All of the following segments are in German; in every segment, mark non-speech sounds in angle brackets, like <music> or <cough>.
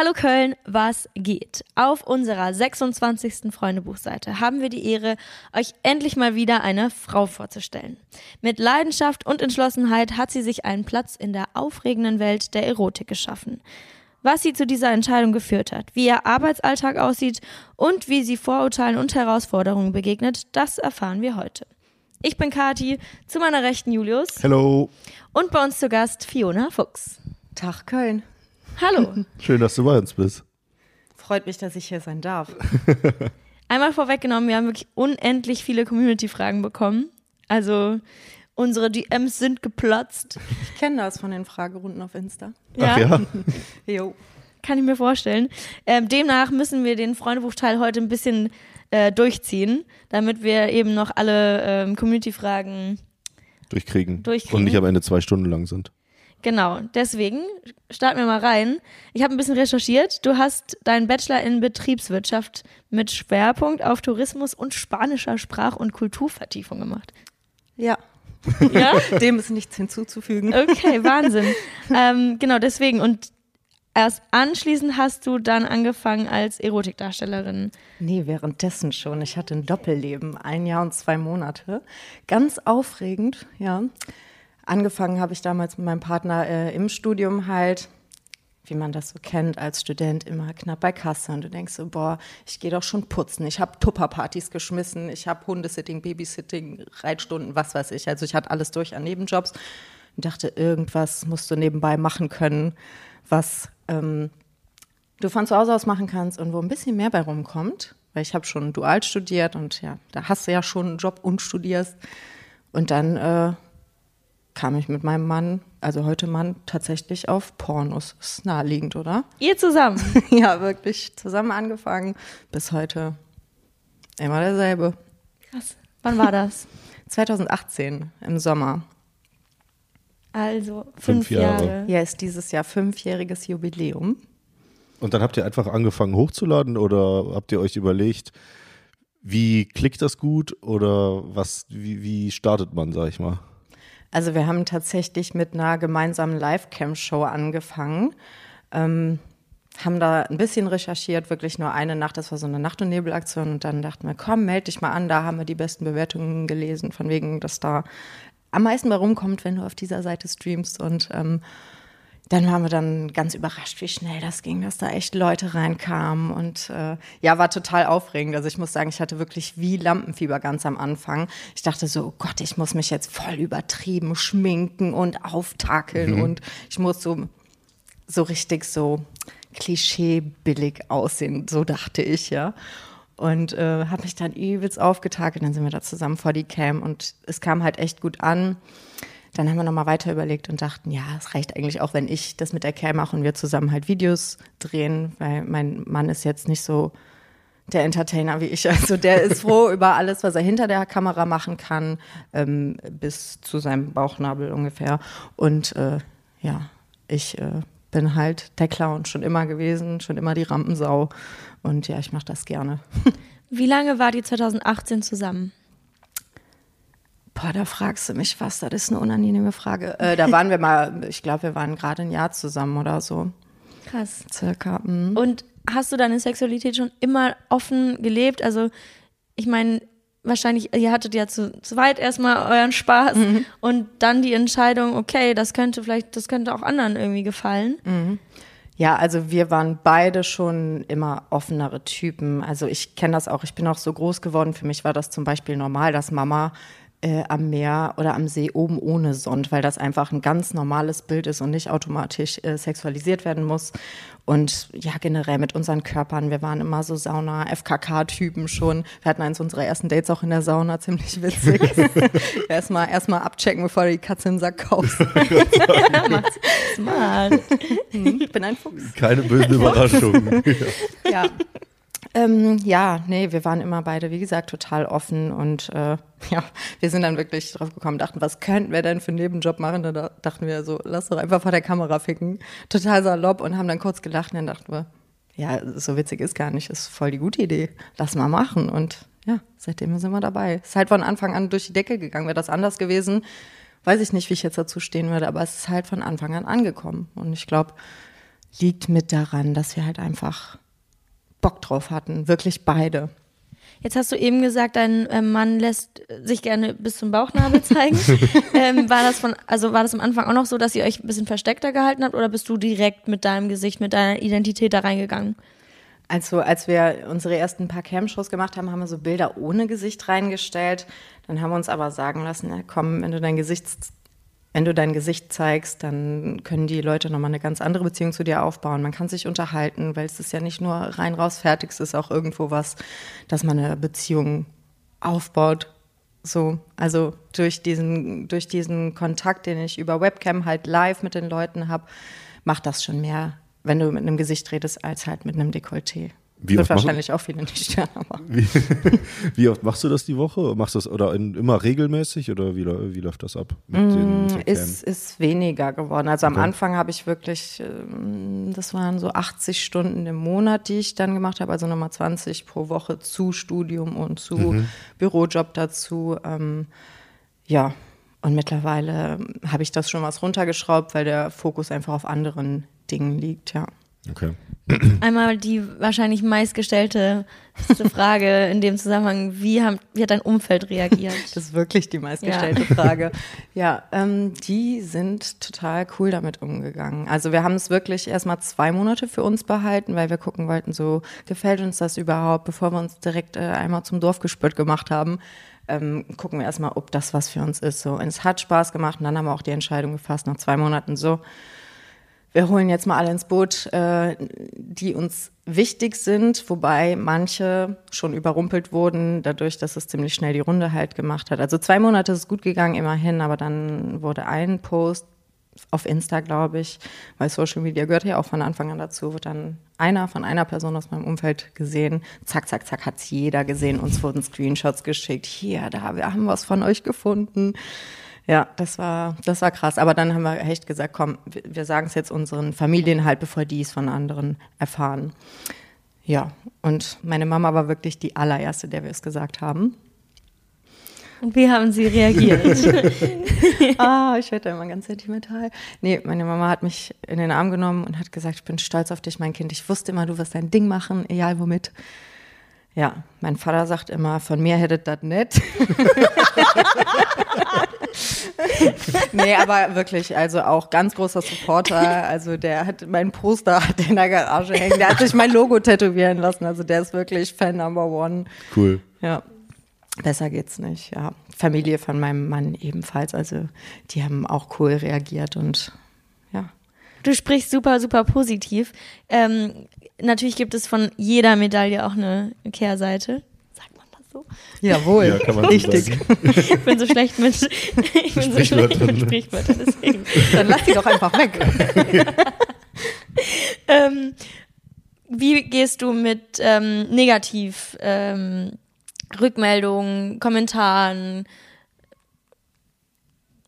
Hallo Köln, was geht? Auf unserer 26. Freundebuchseite haben wir die Ehre, euch endlich mal wieder eine Frau vorzustellen. Mit Leidenschaft und Entschlossenheit hat sie sich einen Platz in der aufregenden Welt der Erotik geschaffen. Was sie zu dieser Entscheidung geführt hat, wie ihr Arbeitsalltag aussieht und wie sie Vorurteilen und Herausforderungen begegnet, das erfahren wir heute. Ich bin Kati, zu meiner Rechten Julius. Hello. Und bei uns zu Gast Fiona Fuchs. Tag Köln. Hallo. <laughs> Schön, dass du bei uns bist. Freut mich, dass ich hier sein darf. <laughs> Einmal vorweggenommen, wir haben wirklich unendlich viele Community-Fragen bekommen. Also unsere DMs sind geplatzt. Ich kenne das von den Fragerunden auf Insta. Ach ja? <laughs> Jo. Kann ich mir vorstellen. Ähm, demnach müssen wir den Freundebuchteil heute ein bisschen äh, durchziehen, damit wir eben noch alle ähm, Community-Fragen Durchkriegen. Durchkriegen. Und nicht am Ende zwei Stunden lang sind. Genau, deswegen starten wir mal rein. Ich habe ein bisschen recherchiert. Du hast deinen Bachelor in Betriebswirtschaft mit Schwerpunkt auf Tourismus und spanischer Sprach- und Kulturvertiefung gemacht. Ja. Ja? <laughs> Dem ist nichts hinzuzufügen. Okay, <laughs> Wahnsinn. ähm, genau, deswegen. Und erst anschließend hast du dann angefangen als Erotikdarstellerin. Nee, währenddessen schon. Ich hatte ein Doppelleben, ein Jahr und zwei Monate. Ganz aufregend, ja. Angefangen habe ich damals mit meinem Partner äh, im Studium halt, wie man das so kennt, als Student immer knapp bei Kasse. Und du denkst so, boah, ich gehe doch schon putzen. Ich habe Tupperpartys geschmissen, ich habe Hundesitting, Babysitting, Reitstunden, was weiß ich. Also ich hatte alles durch an Nebenjobs und dachte, irgendwas musst du nebenbei machen können, was ähm, du von zu Hause aus machen kannst und wo ein bisschen mehr bei rumkommt. Weil ich habe schon dual studiert und ja, da hast du ja schon einen Job und studierst. Und dann äh, kam ich mit meinem Mann, also heute Mann, tatsächlich auf Pornos. Ist naheliegend, oder? Ihr zusammen. <laughs> ja, wirklich zusammen angefangen. Bis heute immer derselbe. Krass. Wann war das? <laughs> 2018 im Sommer. Also fünf, Fünf Jahre. Jahre. Ja, ist dieses Jahr fünfjähriges Jubiläum. Und dann habt ihr einfach angefangen hochzuladen oder habt ihr euch überlegt, wie klickt das gut oder was, wie, wie startet man, sag ich mal? Also wir haben tatsächlich mit einer gemeinsamen Live-Cam-Show angefangen. Ähm, haben da ein bisschen recherchiert, wirklich nur eine Nacht, das war so eine Nacht- und Nebelaktion und dann dachten wir, komm, melde dich mal an, da haben wir die besten Bewertungen gelesen, von wegen, dass da am meisten bei rumkommt, wenn du auf dieser Seite streamst und ähm, dann waren wir dann ganz überrascht, wie schnell das ging, dass da echt Leute reinkamen und äh, ja, war total aufregend. Also ich muss sagen, ich hatte wirklich wie Lampenfieber ganz am Anfang. Ich dachte so, oh Gott, ich muss mich jetzt voll übertrieben schminken und auftakeln und ich muss so so richtig so klischeebillig aussehen, so dachte ich, ja. Und äh, habe mich dann übelst aufgetakelt, dann sind wir da zusammen vor die Cam und es kam halt echt gut an. Dann haben wir nochmal weiter überlegt und dachten, ja, es reicht eigentlich auch, wenn ich das mit der Cam mache und wir zusammen halt Videos drehen, weil mein Mann ist jetzt nicht so der Entertainer wie ich. <laughs> Also der ist froh über alles, was er hinter der Kamera machen kann, ähm, bis zu seinem Bauchnabel ungefähr. Und äh, ja, ich äh, bin halt der Clown schon immer gewesen, schon immer die Rampensau. Und ja, ich mache das gerne. <laughs> Wie lange war die 2018 zusammen? Boah, da fragst du mich was, das ist eine unangenehme Frage. Äh, da waren wir mal, ich glaube, wir waren gerade ein Jahr zusammen oder so, Krass. circa. Mhm. Und hast du deine Sexualität schon immer offen gelebt? Also, ich meine, wahrscheinlich, ihr hattet ja zu zweit erstmal euren Spaß und dann die Entscheidung, okay, das könnte vielleicht, das könnte auch anderen irgendwie gefallen. Ja, also wir waren beide schon immer offenere Typen. Also ich kenne das auch. Ich bin auch so groß geworden. Für mich war das zum Beispiel normal, dass Mama äh, am Meer oder am See oben ohne sonnt, weil das einfach ein ganz normales Bild ist und nicht automatisch äh, sexualisiert werden muss. Und ja, generell mit unseren Körpern, wir waren immer so Sauna-FKK-Typen schon. Wir hatten eins unserer ersten Dates auch in der Sauna, ziemlich witzig. <laughs> erstmal erstmal abchecken, bevor du die Katze im Sack kaufst. <laughs> Smart. <laughs> ich bin ein Fuchs. Keine bösen Überraschungen. ja. Ähm, ja, nee, wir waren immer beide, wie gesagt, total offen und äh, <laughs> ja, wir sind dann wirklich drauf gekommen, dachten, was könnten wir denn für einen Nebenjob machen? Da da dachten wir so, lass doch einfach vor der Kamera ficken. Total salopp und haben dann kurz gelacht und dann dachten wir, ja, so witzig ist gar nicht, ist voll die gute Idee. Lass mal machen und ja, seitdem sind wir dabei. Ist halt von Anfang an durch die Decke gegangen. Wäre das anders gewesen, weiß ich nicht, wie ich jetzt dazu stehen würde, aber es ist halt von Anfang an angekommen und ich glaube, liegt mit daran, dass wir halt einfach Bock drauf hatten, wirklich beide. Jetzt hast du eben gesagt, dein äh, Mann lässt sich gerne bis zum Bauchnabel zeigen. <laughs> ähm, war das von, also war das am Anfang auch noch so, dass ihr euch ein bisschen versteckter gehalten habt oder bist du direkt mit deinem Gesicht, mit deiner Identität da reingegangen? Also als wir unsere ersten paar Cam-Shows gemacht haben, haben wir so Bilder ohne Gesicht reingestellt. Dann haben wir uns aber sagen lassen, na komm, wenn du dein Gesicht, wenn du dein Gesicht zeigst, dann können die Leute nochmal eine ganz andere Beziehung zu dir aufbauen. Man kann sich unterhalten, weil es ist ja nicht nur rein raus fertig, es ist auch irgendwo was, dass man eine Beziehung aufbaut. So, also durch diesen, durch diesen Kontakt, den ich über Webcam halt live mit den Leuten habe, macht das schon mehr wenn du mit einem Gesicht redest, als halt mit einem Dekolleté. Wie Wird wahrscheinlich auch viele nicht aber. <laughs> Wie, wie oft machst du das die Woche? Machst du das oder in, immer regelmäßig oder wie, wie läuft das ab? Mm, Ist, ist weniger geworden. Also am Okay. Anfang habe ich wirklich, ähm, das waren so 80 Stunden im Monat, die ich dann gemacht habe, also nochmal 20 pro Woche zu Studium und zu Mhm. Bürojob dazu. Ähm, ja, und mittlerweile habe ich das schon was runtergeschraubt, weil der Fokus einfach auf anderen Dingen liegt, ja. Okay. Einmal die wahrscheinlich meistgestellte Frage in dem Zusammenhang, wie, haben, wie hat dein Umfeld reagiert? Das ist wirklich die meistgestellte Frage. Ja, ähm, die sind total cool damit umgegangen. Also wir haben es wirklich erstmal zwei Monate für uns behalten, weil wir gucken wollten, so gefällt uns das überhaupt, bevor wir uns direkt äh, einmal zum Dorfgespött gemacht haben. Ähm, gucken wir erstmal, ob das was für uns ist. So, und es hat Spaß gemacht und dann haben wir auch die Entscheidung gefasst nach zwei Monaten so. Wir holen jetzt mal alle ins Boot, äh, die uns wichtig sind, wobei manche schon überrumpelt wurden, dadurch, dass es ziemlich schnell die Runde halt gemacht hat. Also zwei Monate ist es gut gegangen, immerhin, aber dann wurde ein Post auf Insta, glaube ich, weil Social Media gehört ja auch von Anfang an dazu, wird dann einer von einer Person aus meinem Umfeld gesehen. Zack, zack, zack, hat's jeder gesehen. Uns wurden Screenshots geschickt. Hier, da, wir haben was von euch gefunden. Ja, das war, das war krass. Aber dann haben wir echt gesagt, komm, wir, sagen es jetzt unseren Familien halt, bevor die es von anderen erfahren. Ja, und meine Mama war wirklich die allererste, der wir es gesagt haben. Und wie haben sie reagiert? <laughs> <laughs> ah, ich werde da immer ganz sentimental. Nee, meine Mama hat mich in den Arm genommen und hat gesagt, ich bin stolz auf dich, mein Kind. Ich wusste immer, du wirst dein Ding machen, egal womit. Ja, mein Vater sagt immer, von mir hättet das nicht. <laughs> nee, aber wirklich, also auch ganz großer Supporter. Also der hat mein Poster hat in der Garage hängen. Der hat sich mein Logo tätowieren lassen. Also der ist wirklich Fan Number One. Cool. Ja, besser geht's nicht. Ja, Familie von meinem Mann ebenfalls. Also die haben auch cool reagiert und ja. Du sprichst super, super positiv. Ähm, natürlich gibt es von jeder Medaille auch eine Kehrseite. So? Jawohl, Ja, kann man so richtig. sagen. <laughs> Ich bin so schlecht mit, <laughs> ich bin so schlecht Sprichwörtern, mit? Sprichwörtern, deswegen. <laughs> Dann lass die doch einfach weg. Ähm, wie gehst du mit ähm, Negativ ähm, Rückmeldungen, Kommentaren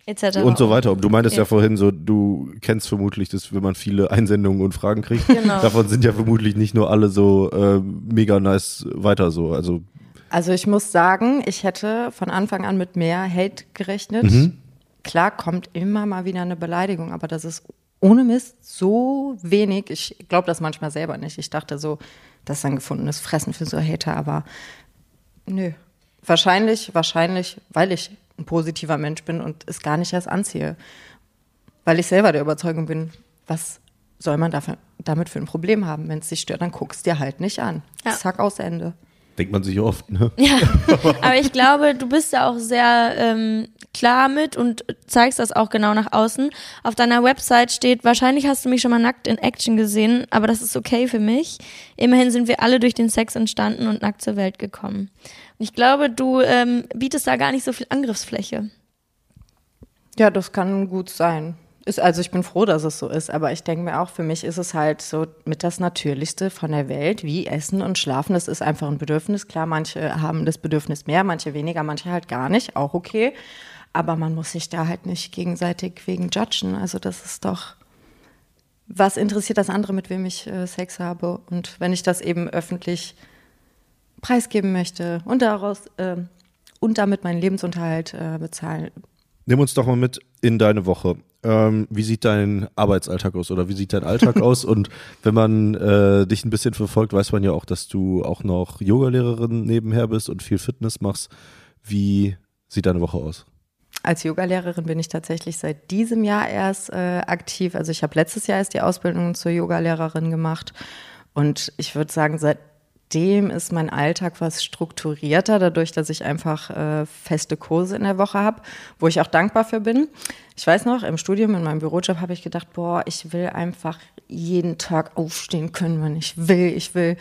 etc. Und so weiter. Du meintest ja. Ja. vorhin so, du kennst vermutlich das, wenn man viele Einsendungen und Fragen kriegt. Genau. Davon sind ja vermutlich nicht nur alle so äh, mega nice weiter so. Also Also ich muss sagen, ich hätte von Anfang an mit mehr Hate gerechnet. Mhm. Klar kommt immer mal wieder eine Beleidigung, aber das ist ohne Mist so wenig. Ich glaube das manchmal selber nicht. Ich dachte so, das ist ein gefundenes Fressen für so Hater, aber nö. Wahrscheinlich, wahrscheinlich, weil ich ein positiver Mensch bin und es gar nicht erst anziehe. Weil ich selber der Überzeugung bin, was soll man dafür, damit für ein Problem haben? Wenn es dich stört, dann guckst dir halt nicht an. Ja. Zack, aus Ende. Denkt man sich oft, ne? <laughs> Ja, aber ich glaube, du bist ja auch sehr ähm, klar mit und zeigst das auch genau nach außen. Auf deiner Website steht, wahrscheinlich hast du mich schon mal nackt in Action gesehen, aber das ist okay für mich. Immerhin sind wir alle durch den Sex entstanden und nackt zur Welt gekommen. Und ich glaube, du ähm, bietest da gar nicht so viel Angriffsfläche. Ja, das kann gut sein. Ist, also ich bin froh, dass es so ist, aber ich denke mir auch, für mich ist es halt so mit das Natürlichste von der Welt, wie Essen und Schlafen. Das ist einfach ein Bedürfnis. Klar, manche haben das Bedürfnis mehr, manche weniger, manche halt gar nicht, auch okay. Aber man muss sich da halt nicht gegenseitig wegen judgen. Also das ist doch, was interessiert das andere, mit wem ich äh, Sex habe? Und wenn ich das eben öffentlich preisgeben möchte und daraus äh, und damit meinen Lebensunterhalt äh, bezahlen nimm uns doch mal mit in deine Woche. Ähm, wie sieht dein Arbeitsalltag aus oder wie sieht dein Alltag <laughs> aus? Und wenn man äh, dich ein bisschen verfolgt, weiß man ja auch, dass du auch noch Yogalehrerin nebenher bist und viel Fitness machst. Wie sieht deine Woche aus? Als Yogalehrerin bin ich tatsächlich seit diesem Jahr erst äh, aktiv. Also ich habe letztes Jahr erst die Ausbildung zur Yogalehrerin gemacht. Und ich würde sagen, seitdem ist mein Alltag was strukturierter, dadurch, dass ich einfach äh, feste Kurse in der Woche habe, wo ich auch dankbar für bin. Ich weiß noch, im Studium, in meinem Bürojob habe ich gedacht, boah, ich will einfach jeden Tag aufstehen können, wenn ich will. Ich will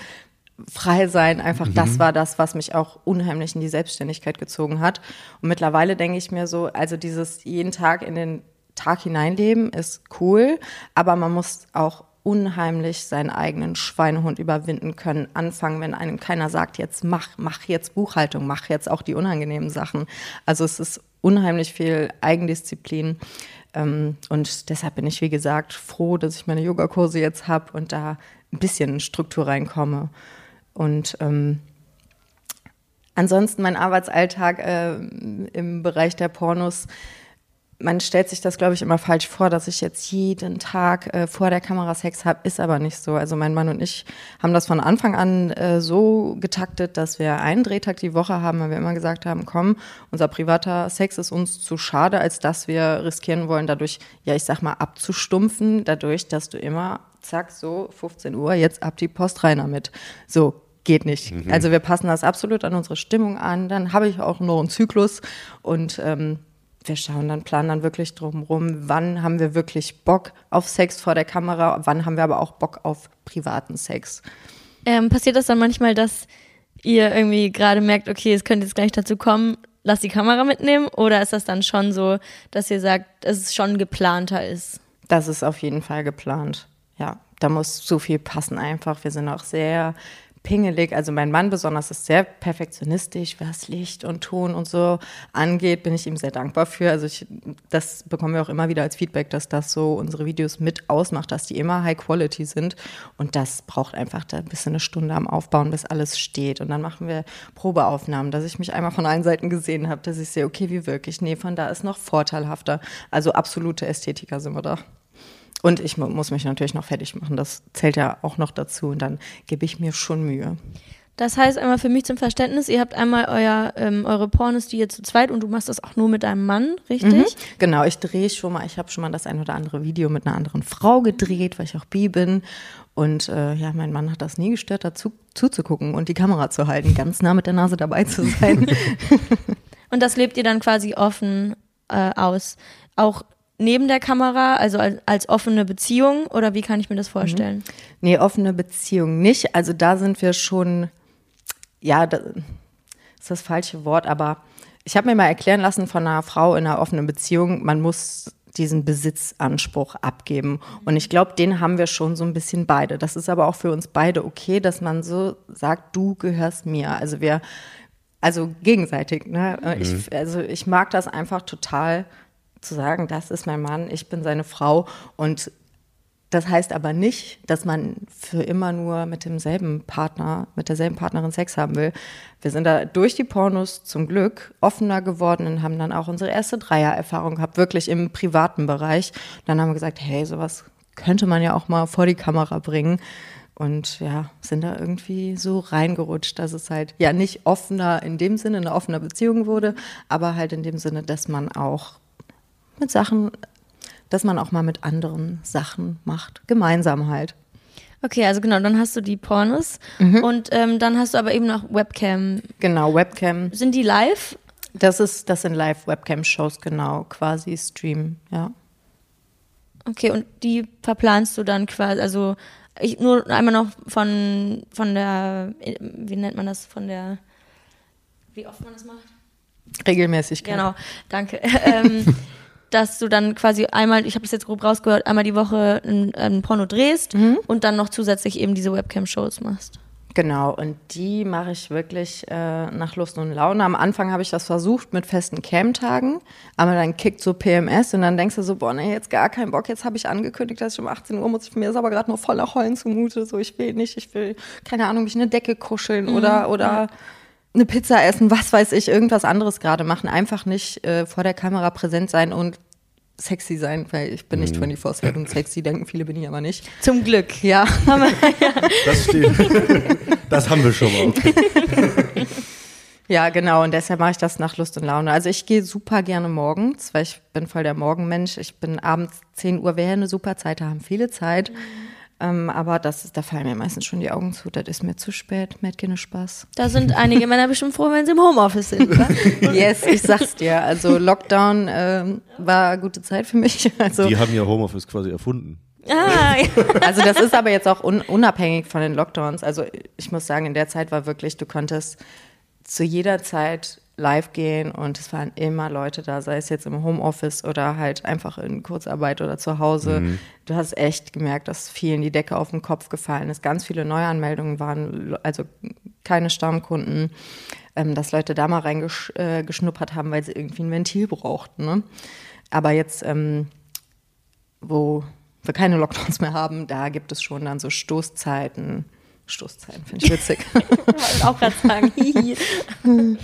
frei sein, einfach mhm. das war das, was mich auch unheimlich in die Selbstständigkeit gezogen hat. Und mittlerweile denke ich mir so, also dieses jeden Tag in den Tag hineinleben ist cool, aber man muss auch unheimlich seinen eigenen Schweinehund überwinden können, anfangen, wenn einem keiner sagt, jetzt mach, mach jetzt Buchhaltung, mach jetzt auch die unangenehmen Sachen. Also es ist unheimlich viel Eigendisziplin. Ähm, und deshalb bin ich, wie gesagt, froh, dass ich meine Yogakurse jetzt habe und da ein bisschen Struktur reinkomme. Und ähm, ansonsten mein Arbeitsalltag äh, im Bereich der Pornos, man stellt sich das, glaube ich, immer falsch vor, dass ich jetzt jeden Tag äh, vor der Kamera Sex habe, ist aber nicht so. Also mein Mann und ich haben das von Anfang an äh, so getaktet, dass wir einen Drehtag die Woche haben, weil wir immer gesagt haben, komm, unser privater Sex ist uns zu schade, als dass wir riskieren wollen, dadurch, ja, ich sag mal, abzustumpfen, dadurch, dass du immer zack, so 15 Uhr, jetzt ab die Post rein damit. So, geht nicht. Mhm. Also wir passen das absolut an unsere Stimmung an. Dann habe ich auch noch einen Zyklus und ähm, wir schauen dann, planen dann wirklich drumherum, wann haben wir wirklich Bock auf Sex vor der Kamera, wann haben wir aber auch Bock auf privaten Sex. Ähm, passiert das dann manchmal, dass ihr irgendwie gerade merkt, okay, es könnte jetzt gleich dazu kommen, lass die Kamera mitnehmen? Oder ist das dann schon so, dass ihr sagt, dass es schon geplanter ist? Das ist auf jeden Fall geplant ja, da muss so viel passen einfach. Wir sind auch sehr pingelig. Also mein Mann besonders ist sehr perfektionistisch, was Licht und Ton und so angeht, bin ich ihm sehr dankbar für. Also ich, das bekommen wir auch immer wieder als Feedback, dass das so unsere Videos mit ausmacht, dass die immer High Quality sind. Und das braucht einfach da ein bisschen eine Stunde am Aufbauen, bis alles steht. Und dann machen wir Probeaufnahmen, dass ich mich einmal von allen Seiten gesehen habe, dass ich sehe, okay, wie wirklich? Nee, von da ist noch vorteilhafter. Also absolute Ästhetiker sind wir da. Und ich muss mich natürlich noch fertig machen. Das zählt ja auch noch dazu. Und dann gebe ich mir schon Mühe. Das heißt einmal für mich zum Verständnis, ihr habt einmal euer, ähm, eure Pornos, die ihr zu zweit und du machst das auch nur mit deinem Mann, richtig? Mhm, genau, ich drehe schon mal, ich habe schon mal das ein oder andere Video mit einer anderen Frau gedreht, weil ich auch bi bin. Und äh, ja, mein Mann hat das nie gestört, dazu zuzugucken und die Kamera zu halten, ganz nah mit der Nase dabei zu sein. <laughs> und das lebt ihr dann quasi offen äh, aus. Auch neben der Kamera, also als, als, offene Beziehung oder wie kann ich mir das vorstellen? Mhm. Nee, offene Beziehung nicht. Also da sind wir schon, ja, das ist das falsche Wort, aber ich habe mir mal erklären lassen von einer Frau in einer offenen Beziehung, man muss diesen Besitzanspruch abgeben. Und ich glaube, den haben wir schon so ein bisschen beide. Das ist aber auch für uns beide okay, dass man so sagt, du gehörst mir. Also wir, also gegenseitig. Ne? Mhm. Ich, also ich mag das einfach total, zu sagen, das ist mein Mann, ich bin seine Frau und das heißt aber nicht, dass man für immer nur mit demselben Partner, mit derselben Partnerin Sex haben will. Wir sind da durch die Pornos zum Glück offener geworden und haben dann auch unsere erste Dreiererfahrung gehabt, wirklich im privaten Bereich. Dann haben wir gesagt, hey, sowas könnte man ja auch mal vor die Kamera bringen. Und ja, sind da irgendwie so reingerutscht, dass es halt ja nicht offener in dem Sinne, eine offene Beziehung wurde, aber halt in dem Sinne, dass man auch mit Sachen, dass man auch mal mit anderen Sachen macht. Gemeinsam halt. Okay, also genau, dann hast du die Pornos mhm. und ähm, dann hast du aber eben noch Webcam. Genau, Webcam. Sind die live? Das ist, das sind Live-Webcam-Shows, genau, quasi Stream, ja. Okay, und die verplanst du dann quasi, also ich nur einmal noch von, von der, wie nennt man das, von der, wie oft man das macht? Regelmäßig. Genau, danke. <laughs> ähm, dass du dann quasi einmal, ich habe das jetzt grob rausgehört, einmal die Woche ein, ein Porno drehst mhm. und dann noch zusätzlich eben diese Webcam-Shows machst. Genau, und die mache ich wirklich äh, nach Lust und Laune. Am Anfang habe ich das versucht mit festen Cam-Tagen, aber dann kickt so PMS und dann denkst du so, boah, nee, jetzt gar keinen Bock, jetzt habe ich angekündigt, dass ich um 18 Uhr muss. Mir ist aber gerade noch voller Heulen zumute, so ich will nicht, ich will, keine Ahnung, mich in eine Decke kuscheln mhm. oder, oder eine Pizza essen, was weiß ich, irgendwas anderes gerade machen. Einfach nicht äh, vor der Kamera präsent sein und sexy sein, weil ich bin nicht 24-7 sexy, denken viele bin ich aber nicht. Zum Glück. Ja. <laughs> Das steht. das haben wir schon mal. Ja, genau. Und deshalb mache ich das nach Lust und Laune. Also ich gehe super gerne morgens, weil ich bin voll der Morgenmensch. Ich bin abends 10 Uhr wäre eine super Zeit, da haben viele Zeit. Ähm, aber das ist, da fallen mir meistens schon die Augen zu. Das ist mir zu spät, mir hat keine Spaß. Da sind einige Männer bestimmt froh, wenn sie im Homeoffice sind. Oder? <laughs> Yes, ich sag's dir. Also Lockdown ähm, war eine gute Zeit für mich. <laughs> Also, Die haben ja Homeoffice quasi erfunden. ah, ja. <laughs> also das ist aber jetzt auch un unabhängig von den Lockdowns. Also ich muss sagen, in der Zeit war wirklich, du konntest zu jeder Zeit live gehen und es waren immer Leute da, sei es jetzt im Homeoffice oder halt einfach in Kurzarbeit oder zu Hause. Du hast echt gemerkt, dass vielen die Decke auf den Kopf gefallen ist. Ganz viele Neuanmeldungen waren, also keine Stammkunden, ähm, dass Leute da mal reingeschnuppert äh, geschnuppert haben, weil sie irgendwie ein Ventil brauchten. Ne? Aber jetzt, ähm, wo wir keine Lockdowns mehr haben, da gibt es schon dann so Stoßzeiten. Stoßzeiten finde ich witzig. <laughs> wollte auch gerade sagen. <laughs>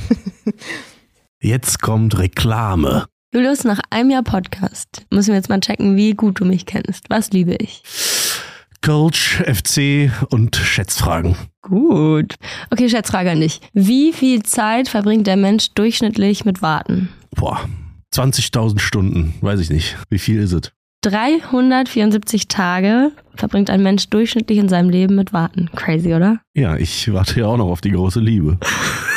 <laughs> Jetzt kommt Reklame. Julius, nach einem Jahr Podcast müssen wir jetzt mal checken, wie gut du mich kennst. Was liebe ich? Coach, FC und Schätzfragen. Gut. Okay, Schätzfrage an dich. Wie viel Zeit verbringt der Mensch durchschnittlich mit Warten? Boah, 20.000 Stunden, weiß ich nicht. Wie viel ist es? 374 Tage verbringt ein Mensch durchschnittlich in seinem Leben mit Warten. Crazy, oder? Ja, ich warte ja auch noch auf die große Liebe. <laughs>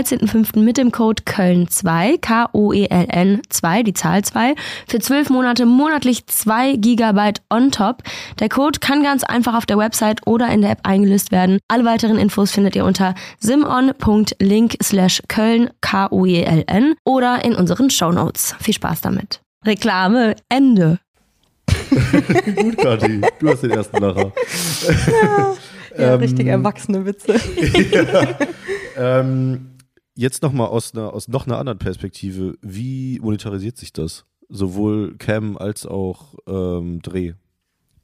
13.05. mit dem Code Köln2, K-O-E-L-N 2, die Zahl 2, für 12 Monate monatlich 2 Gigabyte on top. Der Code kann ganz einfach auf der Website oder in der App eingelöst werden. Alle weiteren Infos findet ihr unter simon.link slash Köln, K-O-E-L-N oder in unseren Shownotes. Viel Spaß damit. Reklame, Ende. <laughs> Gut, Kathi. Du hast den ersten Lacher. Ja, <laughs> richtig erwachsene Witze. <laughs> Ähm, jetzt nochmal aus, einer, aus noch einer anderen Perspektive. Wie monetarisiert sich das? Sowohl Cam als auch ähm, Dreh.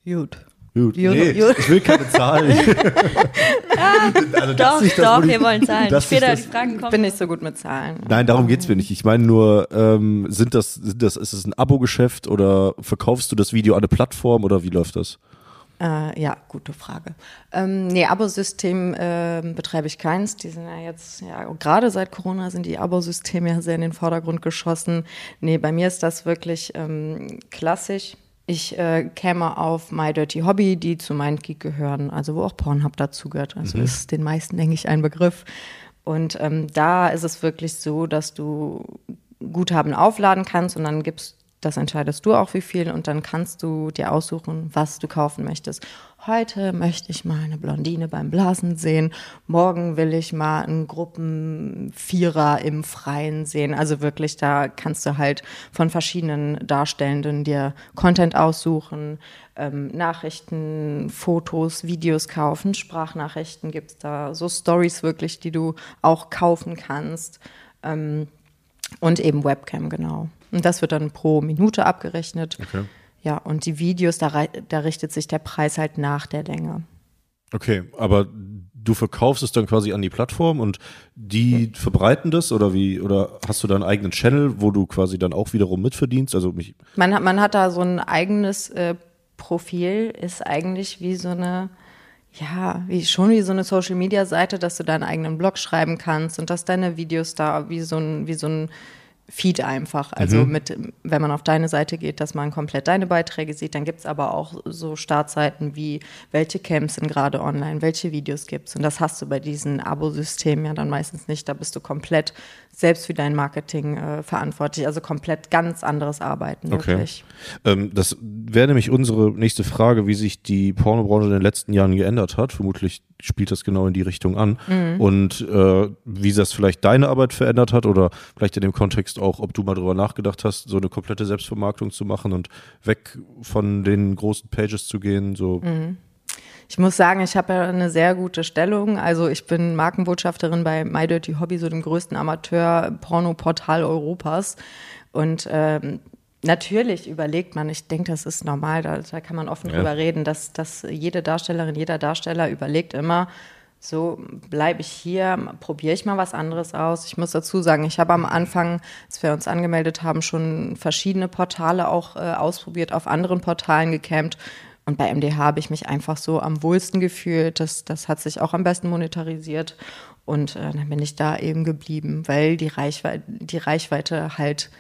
Gut. Gut. Gut, Nee, gut. ich will keine Zahlen. <laughs> also, dass Doch, das doch, wir wollen Zahlen. Später das- die Fragen kommen. Bin nicht so gut mit Zahlen. Nein, darum geht's mir nicht. Ich meine nur, ähm, sind das, sind das, ist es ein Abo-Geschäft oder verkaufst du das Video an eine Plattform oder wie läuft das? Äh, ja, gute Frage. Ähm, nee, Abosystem ähm, betreibe ich keins. Die sind ja jetzt, ja, gerade seit Corona sind die Abosysteme ja sehr in den Vordergrund geschossen. Nee, bei mir ist das wirklich ähm, klassisch. Ich äh, käme auf My Dirty Hobby, die zu MindGeek gehören, also wo auch Pornhub dazugehört. Also ist den meisten, denke ich, ein Begriff. Und ähm, da ist es wirklich so, dass du Guthaben aufladen kannst und dann gibst, das entscheidest du auch wie viel und dann kannst du dir aussuchen, was du kaufen möchtest. Heute möchte ich mal eine Blondine beim Blasen sehen. Morgen will ich mal einen Gruppenvierer im Freien sehen. Also wirklich, da kannst du halt von verschiedenen Darstellenden dir Content aussuchen, ähm, Nachrichten, Fotos, Videos kaufen, Sprachnachrichten gibt's da, so Stories wirklich, die du auch kaufen kannst. Ähm, und eben Webcam, genau. Und das wird dann pro Minute abgerechnet. Okay. Ja, und die Videos, da, da richtet sich der Preis halt nach der Länge. Okay, aber du verkaufst es dann quasi an die Plattform und die verbreiten das oder wie, oder hast du da einen eigenen Channel, wo du quasi dann auch wiederum mitverdienst? Also mich, Man hat, man hat da so ein eigenes äh, Profil, ist eigentlich wie so eine, ja, wie, schon wie so eine Social Media Seite, dass du deinen eigenen Blog schreiben kannst und dass deine Videos da wie so ein, wie so ein Feed einfach. Also mhm. mit, wenn man auf deine Seite geht, dass man komplett deine Beiträge sieht, dann gibt es aber auch so Startseiten wie, welche Camps sind gerade online, welche Videos gibt es. Und das hast du bei diesen Abo-Systemen ja dann meistens nicht. Da bist du komplett selbst für dein Marketing äh, verantwortlich. Also komplett ganz anderes Arbeiten. Okay. Wirklich. Ähm, das wäre nämlich unsere nächste Frage, wie sich die Pornobranche in den letzten Jahren geändert hat. Vermutlich spielt das genau in die Richtung an. Mhm. Und äh, wie das vielleicht deine Arbeit verändert hat oder vielleicht in dem Kontext auch, ob du mal drüber nachgedacht hast, so eine komplette Selbstvermarktung zu machen und weg von den großen Pages zu gehen. So. Mhm. Ich muss sagen, ich habe ja eine sehr gute Stellung. Also ich bin Markenbotschafterin bei My Dirty Hobby, so dem größten Amateur-Porno-Portal Europas. Und ähm, natürlich überlegt man, ich denke, das ist normal, da, da kann man offen ja. drüber reden, dass, dass jede Darstellerin, jeder Darsteller überlegt immer, so bleibe ich hier, probiere ich mal was anderes aus. Ich muss dazu sagen, ich habe am Anfang, als wir uns angemeldet haben, schon verschiedene Portale auch äh, ausprobiert, auf anderen Portalen gecampt und bei MDH habe ich mich einfach so am wohlsten gefühlt. Das, das hat sich auch am besten monetarisiert. Und äh, dann bin ich da eben geblieben, weil die Reichweite, die Reichweite halt,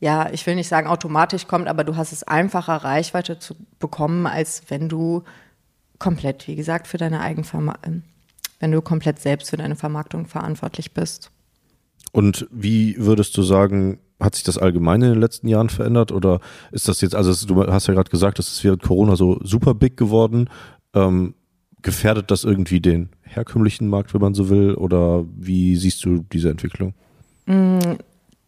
ja, ich will nicht sagen automatisch kommt, aber du hast es einfacher, Reichweite zu bekommen, als wenn du komplett, wie gesagt, für deine Eigenvermarktung, wenn du komplett selbst für deine Vermarktung verantwortlich bist. Und wie würdest du sagen, hat sich das allgemein in den letzten Jahren verändert oder ist das jetzt, also du hast ja gerade gesagt, das ist während Corona so super big geworden. Ähm, gefährdet das irgendwie den herkömmlichen Markt, wenn man so will, oder wie siehst du diese Entwicklung?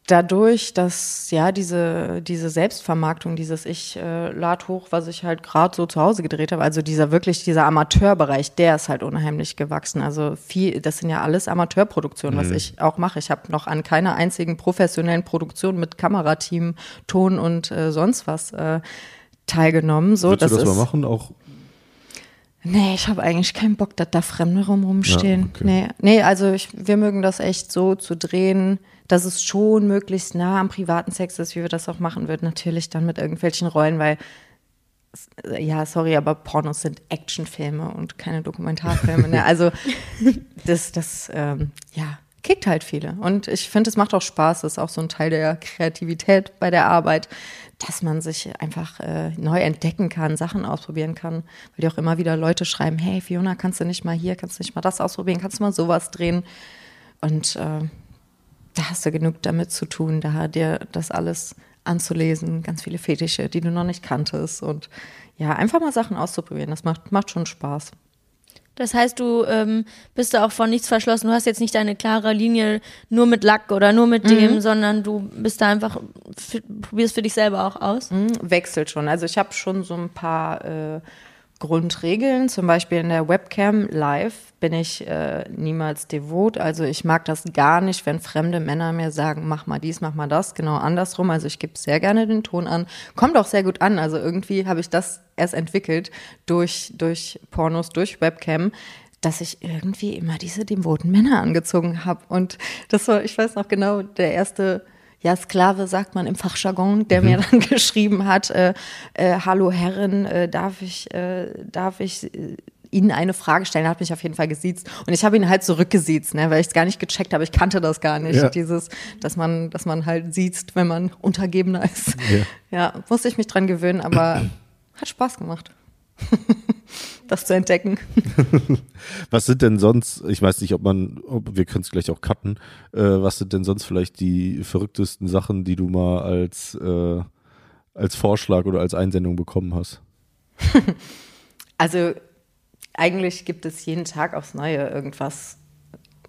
Dadurch, dass ja diese, diese Selbstvermarktung, dieses Ich äh, lad hoch, was ich halt gerade so zu Hause gedreht habe, also dieser wirklich, dieser Amateurbereich, der ist halt unheimlich gewachsen. Also viel, das sind ja alles Amateurproduktionen, mhm. was ich auch mache. Ich habe noch an keiner einzigen professionellen Produktion mit Kamerateam, Ton und äh, sonst was äh, teilgenommen. So, Willst das du das ist, mal machen? Auch Nee, ich habe eigentlich keinen Bock, dass da Fremde rum rumstehen. Ja, okay. Nee, nee, also ich, wir mögen das echt so zu drehen, dass es schon möglichst nah am privaten Sex ist, wie wir das auch machen würden. Natürlich dann mit irgendwelchen Rollen, weil, ja, sorry, aber Pornos sind Actionfilme und keine Dokumentarfilme. ne? Also <laughs> das, das, ähm, ja, kickt halt viele. Und ich finde, es macht auch Spaß. Das ist auch so ein Teil der Kreativität bei der Arbeit, dass man sich einfach äh, neu entdecken kann, Sachen ausprobieren kann. Weil die auch immer wieder Leute schreiben, hey Fiona, kannst du nicht mal hier, kannst du nicht mal das ausprobieren, kannst du mal sowas drehen? Und äh, da hast du genug damit zu tun, da dir das alles anzulesen, ganz viele Fetische, die du noch nicht kanntest und ja, einfach mal Sachen auszuprobieren, das macht, macht schon Spaß. Das heißt, du ähm, bist da auch von nichts verschlossen. Du hast jetzt nicht deine klare Linie nur mit Lack oder nur mit dem, mhm. sondern du bist da einfach, probierst für dich selber auch aus. Mhm, wechselt schon. Also ich habe schon so ein paar äh, Grundregeln. Zum Beispiel in der Webcam live bin ich äh, niemals devot. Also ich mag das gar nicht, wenn fremde Männer mir sagen, mach mal dies, mach mal das. Genau andersrum. Also ich gebe sehr gerne den Ton an. Kommt auch sehr gut an. Also irgendwie habe ich das erst entwickelt durch, durch Pornos, durch Webcam dass ich irgendwie immer diese devoten Männer angezogen habe. Und das war, ich weiß noch genau, der erste ja, Sklave sagt man im Fachjargon, der mhm. mir dann <laughs> geschrieben hat, äh, äh, hallo Herrin, äh, darf ich, äh, darf ich äh, Ihnen eine Frage stellen, er hat mich auf jeden Fall gesiezt. Und ich habe ihn halt zurückgesiezt, ne, weil ich es gar nicht gecheckt habe. Ich kannte das gar nicht. Ja. Dieses, dass man, dass man halt siezt, wenn man Untergebener ist. Ja, ja musste ich mich dran gewöhnen, aber <clears throat> hat Spaß gemacht. <laughs> das zu entdecken. <laughs> was sind denn sonst, ich weiß nicht, ob man, ob, wir können es gleich auch cutten, äh, was sind denn sonst vielleicht die verrücktesten Sachen, die du mal als, äh, als Vorschlag oder als Einsendung bekommen hast? <laughs> also eigentlich gibt es jeden Tag aufs Neue irgendwas,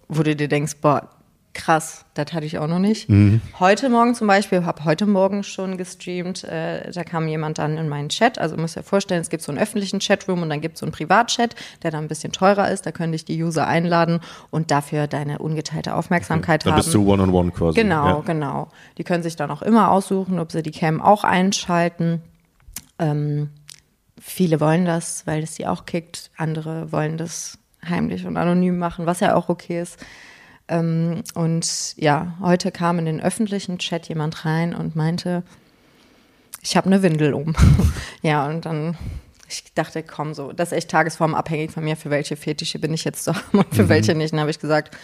wo du dir denkst, boah, Krass, das hatte ich auch noch nicht. Mhm. Heute Morgen zum Beispiel, habe heute Morgen schon gestreamt, äh, da kam jemand dann in meinen Chat. Also muss ja vorstellen, es gibt so einen öffentlichen Chatroom und dann gibt es so einen Privatchat, der dann ein bisschen teurer ist. Da können dich die User einladen und dafür deine ungeteilte Aufmerksamkeit okay. haben. Da bist du one-on-one -on -one quasi. Genau, ja. genau. Die können sich dann auch immer aussuchen, ob sie die Cam auch einschalten. Ähm, viele wollen das, weil es sie auch kickt. Andere wollen das heimlich und anonym machen, was ja auch okay ist. Ähm, und ja, heute kam in den öffentlichen Chat jemand rein und meinte, ich habe eine Windel um. <laughs> ja, und dann, ich dachte, komm, so, das ist echt tagesformabhängig von mir, für welche Fetische bin ich jetzt zu haben und für mhm. welche nicht. Und dann habe ich gesagt,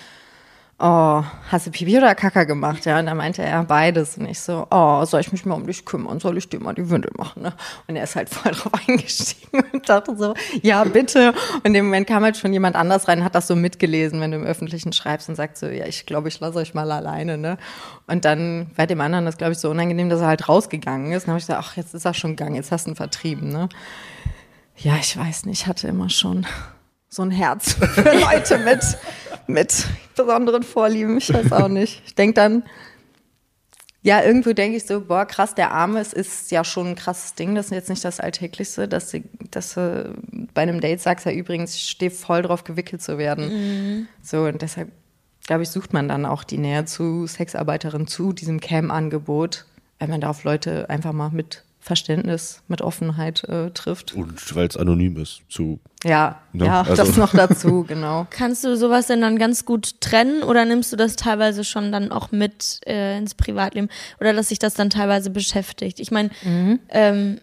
oh, hast du Pipi oder Kaka gemacht? Ja, und dann meinte er beides. Und ich so, oh, soll ich mich mal um dich kümmern? Soll ich dir mal die Windel machen? Ne? Und er ist halt voll <laughs> drauf eingestiegen und dachte so, ja, bitte. Und dem Moment kam halt schon jemand anders rein, hat das so mitgelesen, wenn du im Öffentlichen schreibst und sagt so, ja, ich glaube, ich lasse euch mal alleine. Ne? Und dann bei dem anderen das, glaube ich, so unangenehm, dass er halt rausgegangen ist. Und dann habe ich gesagt, ach, jetzt ist er schon gegangen, jetzt hast du ihn vertrieben. Ne? Ja, ich weiß nicht, ich hatte immer schon so ein Herz <laughs> für Leute mit, mit besonderen Vorlieben. Ich weiß auch nicht. Ich denke dann, ja, irgendwo denke ich so, boah, krass, der Arme, es ist ja schon ein krasses Ding. Das ist jetzt nicht das Alltäglichste, dass du, dass du bei einem Date sagst, ja übrigens, ich stehe voll drauf, gewickelt zu werden. Mhm. So, und deshalb, glaube ich, sucht man dann auch die Nähe zu Sexarbeiterinnen, zu diesem Cam-Angebot, wenn man da auf Leute einfach mal mit Verständnis, mit Offenheit äh, trifft. Und weil es anonym ist, zu. Ja, ne? ja, also. das noch dazu, <laughs> genau. Kannst du sowas denn dann ganz gut trennen oder nimmst du das teilweise schon dann auch mit äh, ins Privatleben oder dass sich das dann teilweise beschäftigt? Ich meine, mhm. ähm,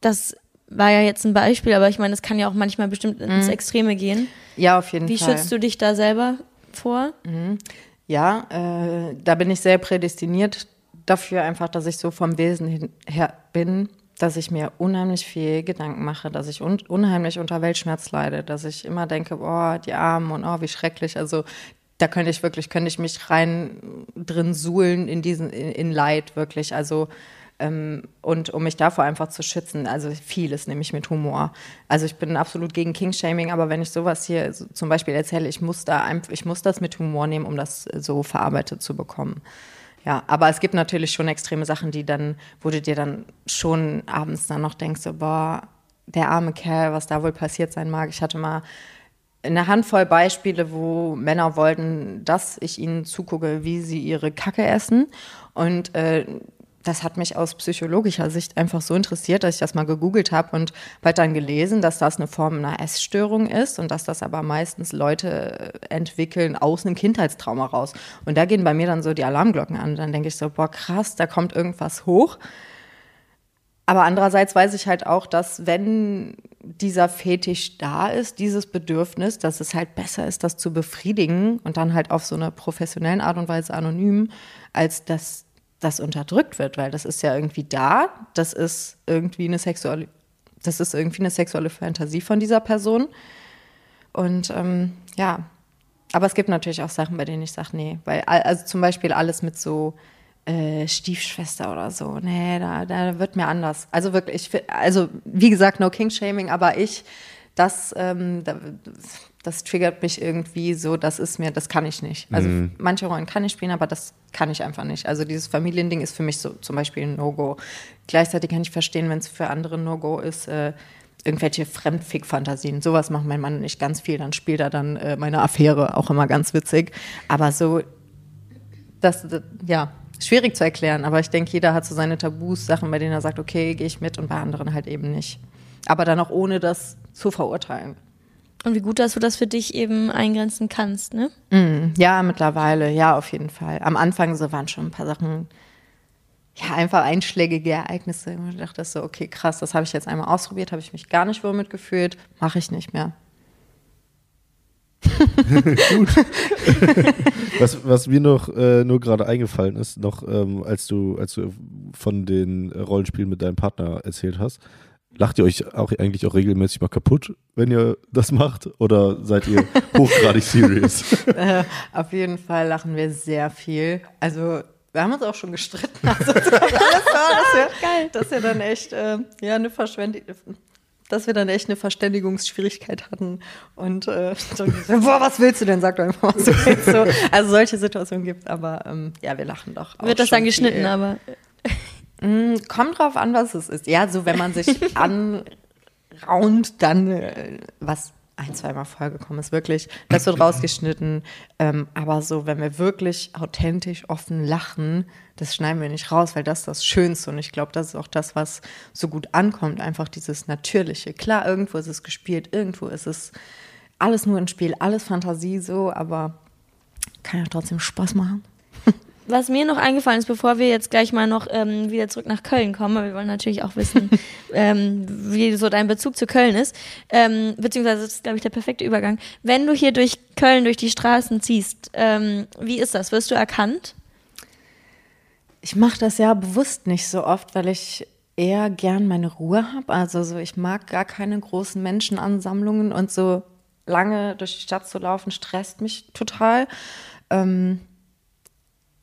das war ja jetzt ein Beispiel, aber ich meine, es kann ja auch manchmal bestimmt ins mhm. Extreme gehen. Ja, auf jeden Wie Fall. Wie schützt du dich da selber vor? Mhm. Ja, äh, da bin ich sehr prädestiniert dafür einfach, dass ich so vom Wesen her bin, dass ich mir unheimlich viel Gedanken mache, dass ich un unheimlich unter Weltschmerz leide, dass ich immer denke, oh, die Armen und oh, wie schrecklich. Also da könnte ich wirklich, könnte ich mich rein drin suhlen in diesen, in, in Leid wirklich. Also ähm, und um mich davor einfach zu schützen, also vieles nehme ich mit Humor. Also ich bin absolut gegen Kingshaming, aber wenn ich sowas hier zum Beispiel erzähle, ich muss da ich muss das mit Humor nehmen, um das so verarbeitet zu bekommen. Ja, aber es gibt natürlich schon extreme Sachen, die dann, wo du dir dann schon abends dann noch denkst, so, boah, der arme Kerl, was da wohl passiert sein mag. Ich hatte mal eine Handvoll Beispiele, wo Männer wollten, dass ich ihnen zugucke, wie sie ihre Kacke essen. Und äh, das hat mich aus psychologischer Sicht einfach so interessiert, dass ich das mal gegoogelt habe und bald dann gelesen, dass das eine Form einer Essstörung ist und dass das aber meistens Leute entwickeln aus einem Kindheitstrauma raus. Und da gehen bei mir dann so die Alarmglocken an. Dann denke ich so, boah, krass, da kommt irgendwas hoch. Aber andererseits weiß ich halt auch, dass wenn dieser Fetisch da ist, dieses Bedürfnis, dass es halt besser ist, das zu befriedigen und dann halt auf so eine professionellen Art und Weise anonym, als dass das unterdrückt wird, weil das ist ja irgendwie da, das ist irgendwie eine sexuelle, das ist irgendwie eine sexuelle Fantasie von dieser Person. Und ähm, ja, aber es gibt natürlich auch Sachen, bei denen ich sage, nee, weil also zum Beispiel alles mit so äh, Stiefschwester oder so, nee, da, da wird mir anders. Also wirklich, also wie gesagt, no King Shaming, aber ich, das, ähm, da, das triggert mich irgendwie so, das ist mir, das kann ich nicht. Also mhm. manche Rollen kann ich spielen, aber das kann ich einfach nicht. Also dieses Familiending ist für mich so zum Beispiel ein No-Go. Gleichzeitig kann ich verstehen, wenn es für andere No-Go ist, äh, irgendwelche Fremdfick-Fantasien. Sowas macht mein Mann nicht ganz viel. Dann spielt er dann äh, meine Affäre, auch immer ganz witzig. Aber so, das, das ja, schwierig zu erklären. Aber ich denke, jeder hat so seine Tabus, Sachen, bei denen er sagt, okay, gehe ich mit und bei anderen halt eben nicht. Aber dann auch ohne das zu verurteilen. Und wie gut, dass du das für dich eben eingrenzen kannst, ne? Mm, ja, mittlerweile, ja, auf jeden Fall. Am Anfang so waren schon ein paar Sachen, ja, einfach einschlägige Ereignisse. Ich dachte so, okay, krass, das habe ich jetzt einmal ausprobiert, habe ich mich gar nicht wohl mitgefühlt, mache ich nicht mehr. <laughs> Gut. <laughs> was, was mir noch äh, nur gerade eingefallen ist, noch ähm, als du als du von den Rollenspielen mit deinem Partner erzählt hast, Lacht ihr euch auch eigentlich auch regelmäßig mal kaputt, wenn ihr das macht? Oder seid ihr <laughs> hochgradig serious? äh, auf jeden Fall lachen wir sehr viel. Also wir haben uns auch schon gestritten. Also, das war, dass, wir, <laughs> Geil. dass wir dann echt äh, ja, eine Verschwendung dass wir dann echt eine Verständigungsschwierigkeit hatten und äh, so, <laughs> boah, was willst du denn? Sag doch einfach, was du willst. So, also solche Situationen gibt, aber ähm, ja, wir lachen doch. Wird das dann geschnitten, viel. aber kommt drauf an, was es ist. Ja, so wenn man sich <laughs> anraunt, dann äh, was ein, zweimal vorgekommen ist, wirklich. Das wird rausgeschnitten. Ähm, aber so, wenn wir wirklich authentisch, offen lachen, das schneiden wir nicht raus, weil das ist das Schönste. Und ich glaube, das ist auch das, was so gut ankommt. Einfach dieses Natürliche. Klar, irgendwo ist es gespielt, irgendwo ist es alles nur ein Spiel, alles Fantasie so, aber kann ja trotzdem Spaß machen. Was mir noch eingefallen ist, bevor wir jetzt gleich mal noch ähm, wieder zurück nach Köln kommen, aber wir wollen natürlich auch wissen, <laughs> ähm, wie so dein Bezug zu Köln ist, ähm, beziehungsweise das ist, glaube ich, der perfekte Übergang. Wenn du hier durch Köln, durch die Straßen ziehst, ähm, wie ist das? Wirst du erkannt? Ich mache das ja bewusst nicht so oft, weil ich eher gern meine Ruhe habe. Also so, ich mag gar keine großen Menschenansammlungen und so lange durch die Stadt zu laufen stresst mich total. Ähm,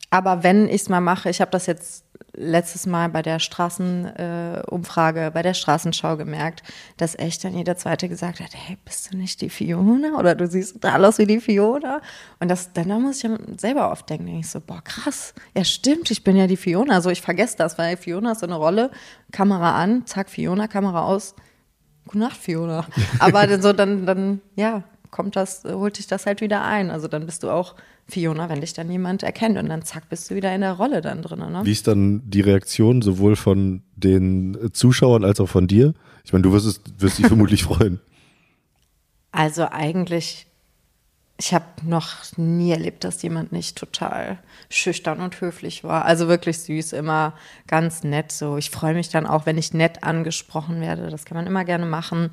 aber wenn ich es mal mache, ich habe das jetzt letztes Mal bei der Straßenumfrage, äh, bei der Straßenschau gemerkt, dass echt dann jeder Zweite gesagt hat, hey, bist du nicht die Fiona? Oder du siehst total aus wie die Fiona. Und das, dann muss ich selber oft denken, denke ich so, boah, krass, ja stimmt, ich bin ja die Fiona. Also ich vergesse das, weil Fiona ist so eine Rolle, Kamera an, zack, Fiona, Kamera aus, gute Nacht, Fiona. <laughs> Aber dann so, dann, dann, ja, kommt das, holt dich das halt wieder ein. Also dann bist du auch Fiona, wenn dich dann jemand erkennt und dann zack, bist du wieder in der Rolle dann drin. Ne? Wie ist dann die Reaktion sowohl von den Zuschauern als auch von dir? Ich meine, du wirst, es, wirst dich <laughs> vermutlich freuen. Also eigentlich, ich habe noch nie erlebt, dass jemand nicht total schüchtern und höflich war. Also wirklich süß, immer ganz nett so. Ich freue mich dann auch, wenn ich nett angesprochen werde. Das kann man immer gerne machen.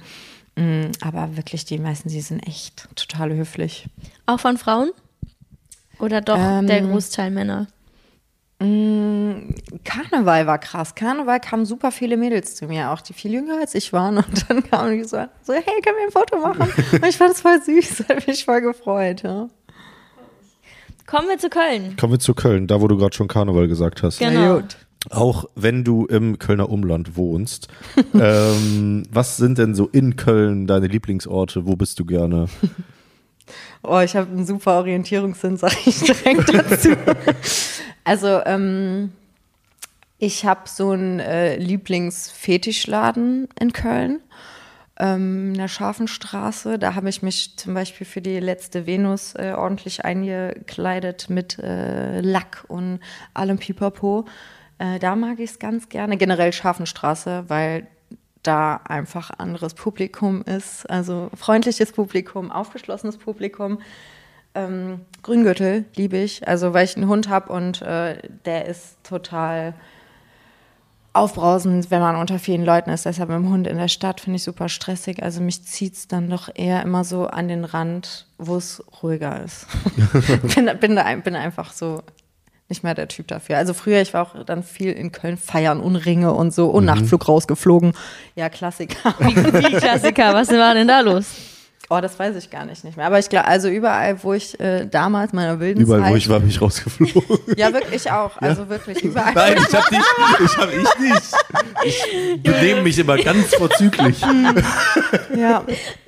Mm, aber wirklich, die meisten, die sind echt total höflich. Auch von Frauen? Oder doch ähm, der Großteil Männer? Mm, Karneval war krass. Karneval kamen super viele Mädels zu mir, auch die viel jünger als ich waren. <laughs> Und dann kamen die so, so hey, können wir ein Foto machen? Und ich fand das voll süß, hat mich voll gefreut. Ja. Kommen wir zu Köln. Kommen wir zu Köln, da wo du gerade schon Karneval gesagt hast. Genau. Auch wenn du im Kölner Umland wohnst, <laughs> ähm, was sind denn so in Köln deine Lieblingsorte? Wo bist du gerne? <laughs> Oh, ich habe einen super Orientierungssinn, sage ich direkt dazu. <laughs> also, ähm, ich habe so einen äh, Lieblingsfetischladen in Köln, ähm, in der Scharfenstraße. Da habe ich mich zum Beispiel für die letzte Venus äh, ordentlich eingekleidet mit äh, Lack und allem Pipapo. Äh, da mag ich es ganz gerne. Generell Scharfenstraße, weil da einfach anderes Publikum ist. Also freundliches Publikum, aufgeschlossenes Publikum. Ähm, Grüngürtel liebe ich, also weil ich einen Hund habe und äh, der ist total aufbrausend, wenn man unter vielen Leuten ist. Deshalb mit dem Hund in der Stadt finde ich super stressig. Also mich zieht es dann doch eher immer so an den Rand, wo es ruhiger ist. <laughs> bin, bin, da, bin einfach so nicht mehr der Typ dafür. Also früher, ich war auch dann viel in Köln feiern und Ringe und so und mhm. Nachtflug rausgeflogen. Ja, Klassiker. <laughs> Wie, wie Klassiker, was war denn da los? Oh, das weiß ich gar nicht, nicht mehr. Aber ich glaube, also überall, wo ich äh, damals meiner wilden Überall, Zeit, wo ich war, bin ich rausgeflogen. <laughs> Ja, wirklich auch. Also ja. wirklich überall. Nein, ich hab dich, ich hab ich nicht. Ich benehme mich immer ganz vorzüglich. <laughs> ja.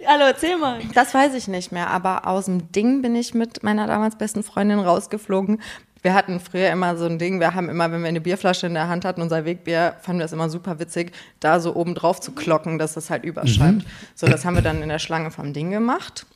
Hallo, erzähl mal. Das weiß ich nicht mehr, aber aus dem Ding bin ich mit meiner damals besten Freundin rausgeflogen, wir hatten früher immer so ein Ding, wir haben immer, wenn wir eine Bierflasche in der Hand hatten, unser Wegbier, fanden wir das immer super witzig, da so oben drauf zu klocken, dass das halt überschreibt. Mhm. So, das haben wir dann in der Schlange vom Ding gemacht.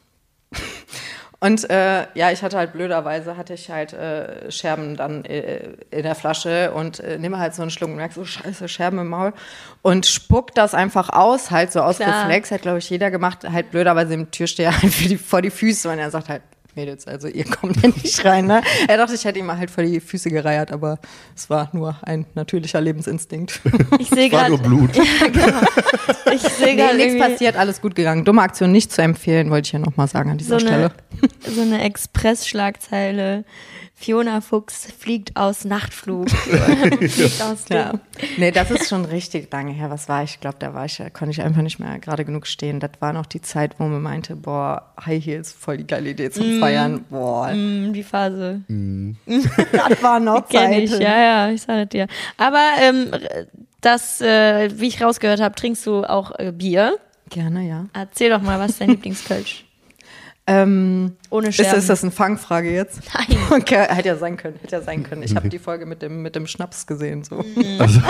Und äh, ja, ich hatte halt blöderweise, hatte ich halt äh, Scherben dann äh, in der Flasche und äh, nehme halt so einen Schluck und merke so, scheiße, Scherben im Maul. Und spuck das einfach aus, halt so aus Klar. Reflex, hat glaube ich jeder gemacht, halt blöderweise im Türsteher <laughs> halt die, vor die Füße und er sagt halt, Mädels, also ihr <laughs> kommt hier nicht rein. Ne? Er dachte, ich hätte ihm halt vor die Füße gereiert, aber es war nur ein natürlicher Lebensinstinkt. <laughs> Ich sehe gerade. nur Blut. <laughs> Ja, genau. Ich sehe nee, nichts passiert, alles gut gegangen. Dumme Aktion nicht zu empfehlen, wollte ich ja nochmal sagen an dieser so Stelle. Eine, so eine Express-Schlagzeile. Fiona Fuchs fliegt aus Nachtflug. <laughs> fliegt aus ja. Nee, das ist schon richtig lange her. Was war ich? Ich glaube, da war ich, konnte ich einfach nicht mehr gerade genug stehen. Das war noch die Zeit, wo man meinte, boah, High Heels, voll die geile Idee zum mm. Feiern. Boah. Mm, die Phase. Mm. <laughs> das war noch Zeit. ich, ja, ja, ich sage dir. Aber ähm, das, äh, wie ich rausgehört habe, trinkst du auch äh, Bier. Gerne, ja. Erzähl doch mal, was ist dein <laughs> Lieblingskölsch? Ähm, Ohne Scherben. Ist, ist das eine Fangfrage jetzt? Nein. <laughs> Okay, hätte ja sein können, hätte ja sein können. Ich habe die Folge mit dem, mit dem Schnaps gesehen. So. Mhm. Also.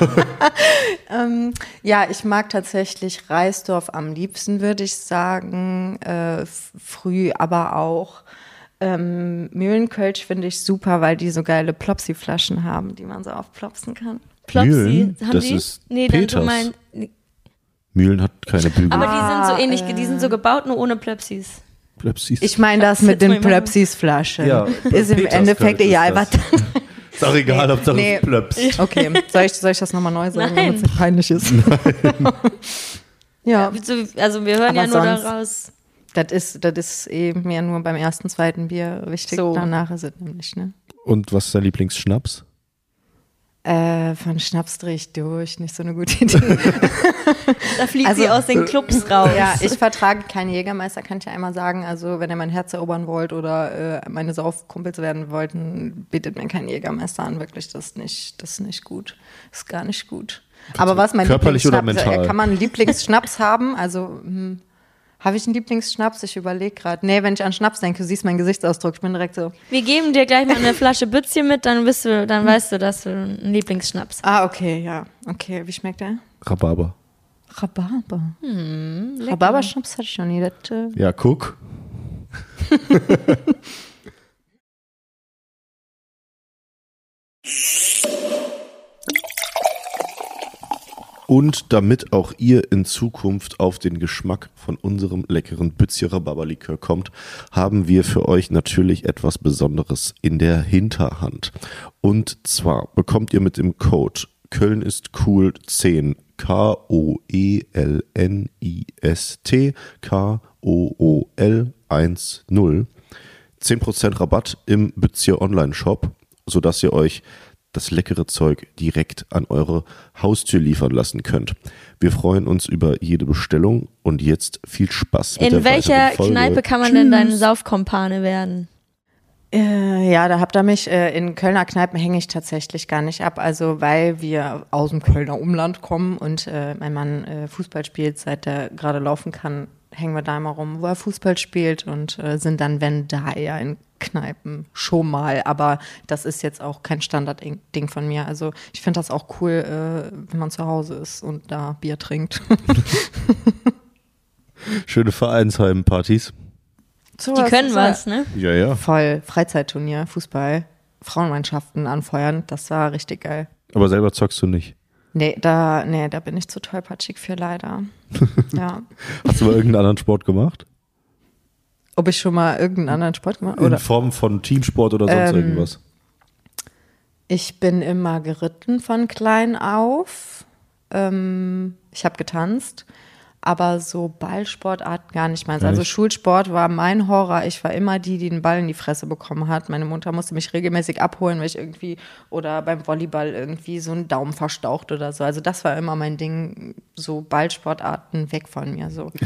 <laughs> ähm, ja, ich mag tatsächlich Reisdorf am liebsten, würde ich sagen. Äh, früh, aber auch. Ähm, Mühlenkölsch finde ich super, weil die so geile Plopsi-Flaschen haben, die man so aufplopsen kann. Plopsi, Mühlen? haben das die? ist nee, Peters. dann so mein, Mühlen hat keine Bügel. aber die sind so ähnlich, äh. die sind so gebaut, nur ohne Plöpsis. Plöpsis. Ich meine das mit den Plöpsis-Flaschen. Ja, ist im Endeffekt egal, was <laughs> Ist auch egal, Nee, nee. es plöpst. <laughs> Okay, soll ich, soll ich das nochmal neu sagen, Nein. damit es nicht peinlich ist? <laughs> ja, Also wir hören Aber ja nur sonst- daraus. das ist, das ist eben ja nur beim ersten, zweiten Bier wichtig. So. Danach ist es nämlich, ne? Und was ist dein Lieblingsschnaps? Äh, von Schnaps drehe ich durch, nicht so eine gute Idee. <laughs> Da fliegt Also- sie aus den Clubs raus. ja, ich vertrage keinen Jägermeister, kann ich ja einmal sagen. Also, wenn ihr mein Herz erobern wollt oder äh, meine Saufkumpels werden wollten, bietet mir keinen Jägermeister an. Wirklich, das ist nicht, das ist nicht gut. Das ist gar nicht gut. Aber was mein körperlich oder Lieblingsschnaps? mental? Äh, Kann man einen Lieblingsschnaps haben? Also, hm, habe ich einen Lieblingsschnaps? Ich überlege gerade. Nee, wenn ich an Schnaps denke, du siehst meinen Gesichtsausdruck. Ich bin direkt so. Wir geben dir gleich mal eine Flasche Bützchen mit, dann bist du, dann weißt du, dass du einen Lieblingsschnaps. Ah, okay, ja. Okay, wie schmeckt der? Rhabarber. Rhabarber. Rhabarber-Schnaps hatte ich noch nie. Das, äh, Ja, guck. <laughs> <laughs> Und damit auch ihr in Zukunft auf den Geschmack von unserem leckeren Bützje Rhabarberlikör kommt, haben wir für euch natürlich etwas Besonderes in der Hinterhand. Und zwar bekommt ihr mit dem Code Köln ist cool 10 E K-O-E-L-N-I-S-T K-O-O-L 1-0 10% Rabatt im Bützje Online-Shop, sodass ihr euch das leckere Zeug direkt an eure Haustür liefern lassen könnt. Wir freuen uns über jede Bestellung und jetzt viel Spaß mit In der welcher Folge. Kneipe kann man denn dein Saufkompane werden? Äh, ja, da habt ihr mich, äh, in Kölner Kneipen hänge ich tatsächlich gar nicht ab. Also weil wir aus dem Kölner Umland kommen und äh, mein Mann Fußball spielt, seit er gerade laufen kann, hängen wir da immer rum, wo er Fußball spielt und äh, sind dann, wenn da eher in Kneipen schon mal. Aber das ist jetzt auch kein Standardding von mir. Also ich finde das auch cool, äh, wenn man zu Hause ist und da Bier trinkt. <laughs> Schöne Vereinsheimpartys. So, Die können was, ne? Ja, ja. Voll Freizeitturnier, Fußball, Frauenmannschaften anfeuern, das war richtig geil. Aber selber zockst du nicht. Nee, da, nee, da bin ich zu tollpatschig für leider. <laughs> ja. Hast du mal irgendeinen anderen Sport gemacht? Ob ich schon mal irgendeinen anderen Sport gemacht In oder Form von Teamsport oder sonst Ähm, irgendwas? ich bin immer geritten von klein auf. Ähm, ich habe getanzt, aber so Ballsportarten gar nicht meins. Also. Schulsport war mein Horror. Ich war immer die, die den Ball in die Fresse bekommen hat. Meine Mutter musste mich regelmäßig abholen, weil ich irgendwie oder beim Volleyball irgendwie so einen Daumen verstaucht oder so. Also das war immer mein Ding. So Ballsportarten weg von mir. So. <laughs>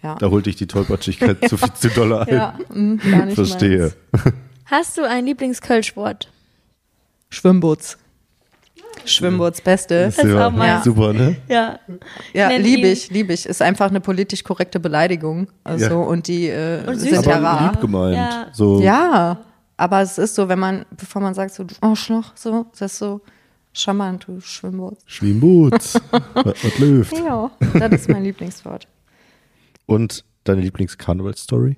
Ja. Da holt dich die Tollpatschigkeit <laughs> zu viel zu doll ein. Ja, mm, gar nicht Verstehe. meins. <laughs> Hast du einen Lieblingskölsport? Schwimmboots. Schwimmboots, Beste. ist auch meins. super, ne? Ja. Ja, liebe ich, liebe ich. Ist einfach eine politisch korrekte Beleidigung. Also, Ja. und die äh, Und sind ja Aber rar. lieb gemeint. Ja. So, Ja, aber es ist so, wenn man, bevor man sagt, so, du Arschloch, so, das ist so charmant, du Schwimmboots. Schwimmboots. <laughs> was, was läuft. Ja, das ist mein Lieblingswort. Und deine Lieblings-Karneval-Story?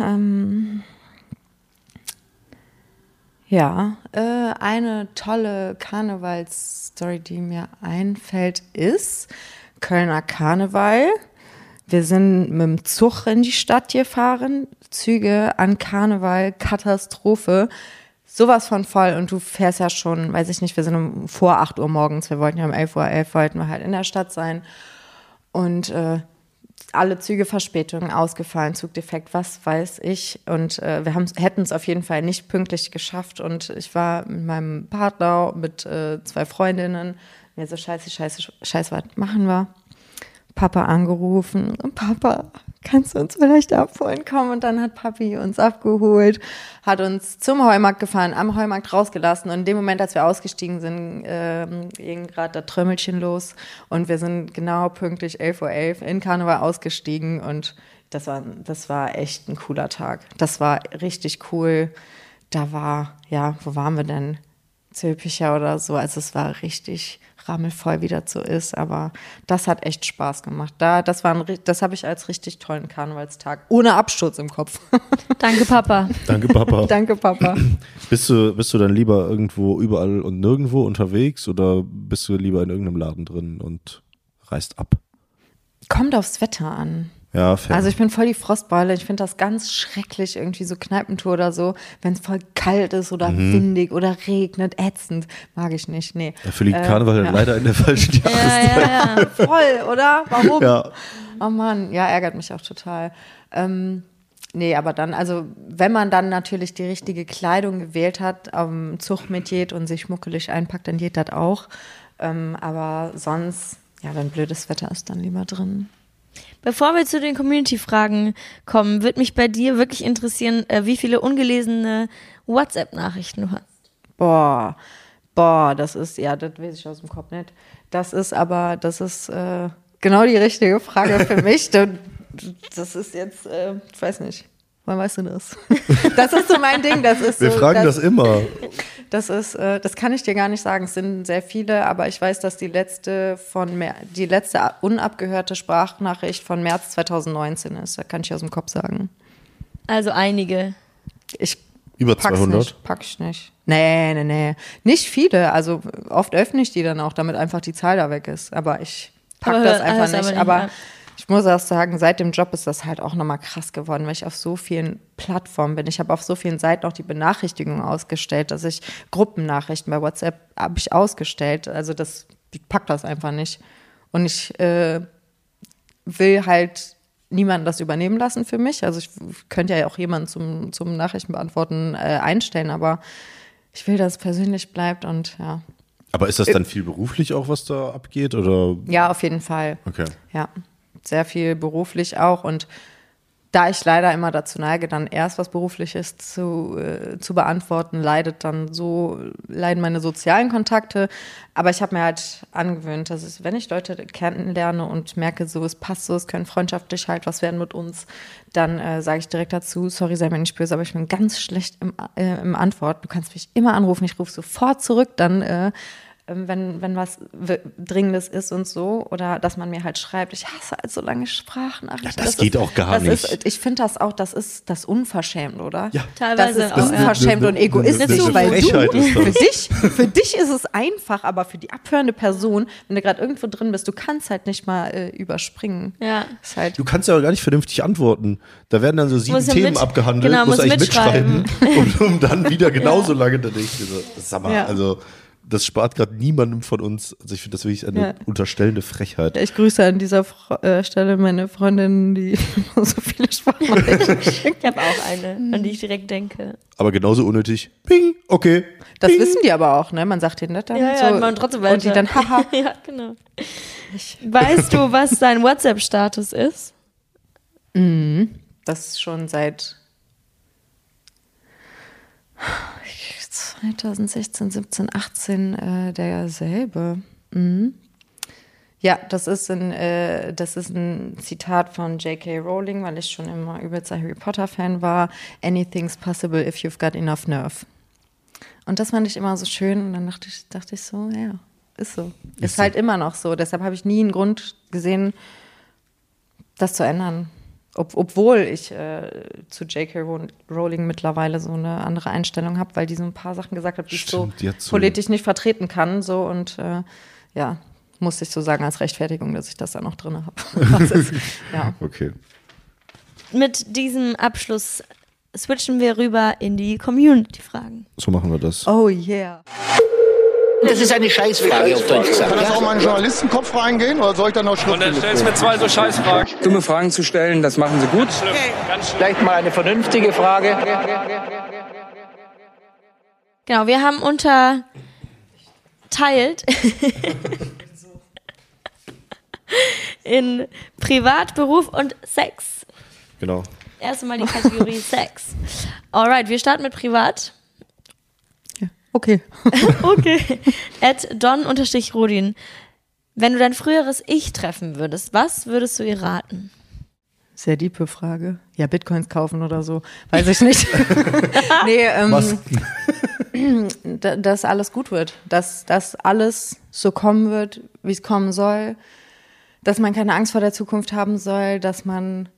Ähm, ja, äh, eine tolle Karnevalsstory, die mir einfällt, ist Kölner Karneval. Wir sind mit dem Zug in die Stadt gefahren, Züge an Karneval, Katastrophe. Sowas von voll und du fährst ja schon, weiß ich nicht, wir sind um, vor 8 Uhr morgens, wir wollten ja um 11 Uhr, 11 wollten wir halt in der Stadt sein. Und äh, alle Züge Verspätungen ausgefallen, Zugdefekt, was weiß ich. Und äh, wir hätten es auf jeden Fall nicht pünktlich geschafft. Und ich war mit meinem Partner, mit äh, zwei Freundinnen, mir so scheiße, scheiße, scheiße, was machen wir? Papa angerufen. Papa, kannst du uns vielleicht abholen kommen? Und dann hat Papi uns abgeholt, hat uns zum Heumarkt gefahren, am Heumarkt rausgelassen. Und in dem Moment, als wir ausgestiegen sind, ähm, ging gerade das Trömmelchen los. Und wir sind genau pünktlich 11.11 Uhr in Karneval ausgestiegen. Und das war, das war echt ein cooler Tag. Das war richtig cool. Da war, ja, wo waren wir denn? Zülpicher oder so. Also es war richtig rammelvoll, wie das so ist. Aber das hat echt Spaß gemacht. Da, das war ein, ri- das habe ich als richtig tollen Karnevalstag ohne Absturz im Kopf. <laughs> Danke, Papa. Danke, Papa. <laughs> Danke, Papa. Bist du, bist du dann lieber irgendwo überall und nirgendwo unterwegs oder bist du lieber in irgendeinem Laden drin und reist ab? Kommt aufs Wetter an. Ja, fair. Also ich bin voll die Frostbeule. Ich finde das ganz schrecklich, irgendwie so Kneipentour oder so, wenn es voll kalt ist oder Mhm. windig oder regnet, ätzend. Mag ich nicht, nee. Dafür liegt Äh, Karneval ja. leider in der falschen <laughs> Ja, Jahreszeit. ja, ja. Voll, oder? Warum? Ja. Oh Mann, ja, ärgert mich auch total. Ähm, nee, aber dann, also wenn man dann natürlich die richtige Kleidung gewählt hat, am Zug mitgeht und sich schmuckelig einpackt, dann geht das auch. Ähm, aber sonst, ja, wenn blödes Wetter ist, dann lieber drin. Bevor wir zu den Community-Fragen kommen, würde mich bei dir wirklich interessieren, äh, wie viele ungelesene WhatsApp-Nachrichten du hast. Boah, boah, das ist, ja, das weiß ich aus dem Kopf nicht. Das ist aber, das ist äh, genau die richtige Frage für <laughs> mich. Das, das ist jetzt, äh, ich weiß nicht. Wann weißt du das? <laughs> Das ist so mein Ding. Das ist Wir so, fragen das immer. Das ist, äh, das kann ich dir gar nicht sagen. Es sind sehr viele, aber ich weiß, dass die letzte von Mer die letzte unabgehörte Sprachnachricht von März 2019 ist. Da kann ich aus dem Kopf sagen. Also einige. Ich Über pack's 200? nicht, pack ich nicht. Nee, nee, nee. Nicht viele. Also oft öffne ich die dann auch, damit einfach die Zahl da weg ist. Aber ich pack Aber das einfach nicht. aber nicht, Aber. Ich muss auch sagen, seit dem Job ist das halt auch nochmal krass geworden, weil ich auf so vielen Plattformen bin. Ich habe auf so vielen Seiten auch die Benachrichtigung ausgestellt, dass ich Gruppennachrichten bei WhatsApp habe ich ausgestellt. Also das, ich pack das einfach nicht. Und ich äh, will halt niemanden das übernehmen lassen für mich. Also ich könnte ja auch jemanden zum, zum Nachrichtenbeantworten äh, einstellen, aber ich will, dass es persönlich bleibt und ja. Aber ist das dann viel beruflich auch, was da abgeht? Oder? Ja, auf jeden Fall. Okay. Ja, sehr viel beruflich auch und da ich leider immer dazu neige, dann erst was Berufliches zu, äh, zu beantworten, leidet dann so, leiden meine sozialen Kontakte. Aber ich habe mir halt angewöhnt, dass es, wenn ich Leute kennenlerne und merke, so, es passt so, es können freundschaftlich halt was werden mit uns, dann äh, sage ich direkt dazu, sorry, sei mir nicht böse, aber ich bin ganz schlecht im, äh, im Antwort. Du kannst mich immer anrufen, ich rufe sofort zurück, dann äh, wenn, wenn was Dringendes ist und so, oder dass man mir halt schreibt, ich hasse halt so lange Sprachnachrichten. Ja, das geht ist, auch gar das nicht. Ist, ich finde das auch, das ist das unverschämt, oder? Ja. Teilweise Das ist auch, ja. unverschämt und Eine- eine- egoistisch, weil du, ist das. <laughs> für dich, für dich ist es einfach, aber für die abhörende Person, wenn du gerade irgendwo drin bist, du kannst halt nicht mal äh, überspringen. Ja. Ist halt, Du kannst ja auch gar nicht vernünftig antworten. Da werden dann so sieben Muss ja Themen mit- abgehandelt, genau, musst muss eigentlich mitschreiben, mitschreiben. und um dann <laughs> wieder genauso lange da denke ich mir so, sag mal, Ja. also das spart gerade niemandem von uns. Also ich finde das wirklich eine Ja. unterstellende Frechheit. ich grüße an dieser Fre äh, Stelle meine Freundin, die <laughs> so viele Sprachnachrichten schickt. <laughs> Ich habe auch eine, an die ich direkt denke. Aber genauso unnötig. Ping, okay. Das Ping. wissen die aber auch, ne? Man sagt denen das dann Ja, so. ja, man trotzdem weiter. und die dann, haha. <laughs> ja, genau. Weißt du, was dein WhatsApp-Status ist? Das ist schon seit 2016, 17, 18 äh, derselbe. Mhm. Ja, das ist, ein, äh, das ist ein Zitat von J.K. Rowling, weil ich schon immer übelster Harry Potter-Fan war. Anything's possible if you've got enough nerve. Und das fand ich immer so schön und dann dachte ich, dachte ich so, ja, ist so. Ist, so. halt immer noch so. Deshalb habe ich nie einen Grund gesehen, das zu ändern. Ob, obwohl ich äh, zu J.K. Row- Rowling mittlerweile so eine andere Einstellung habe, weil die so ein paar Sachen gesagt hat, die ich so Stimmt, hat so- politisch nicht vertreten kann. So und äh, ja, musste ich so sagen als Rechtfertigung, dass ich das da noch drin habe. <laughs> ja. Okay. Mit diesem Abschluss switchen wir rüber in die Community-Fragen. So machen wir das. Oh yeah. Das ist eine Scheißfrage auf Deutsch gesagt. Kann das auch mal in den Journalistenkopf reingehen oder soll ich dann noch Und dann stellst du mir zwei so Scheißfragen. Dumme Fragen zu stellen, das machen sie gut. Vielleicht mal eine vernünftige Frage. Genau, wir haben unterteilt <laughs> in Privat, Beruf und Sex. Genau. Erst mal die Kategorie Sex. Alright, wir starten mit Privat. Okay. <laughs> Okay. At don-rodin. Wenn du dein früheres Ich treffen würdest, was würdest du ihr raten? Sehr diepe Frage. Ja, Bitcoins kaufen oder so. Weiß ich nicht. <laughs> nee, ähm, <clears throat> da- dass alles gut wird. Dass, dass alles so kommen wird, wie es kommen soll. Dass man keine Angst vor der Zukunft haben soll. Dass man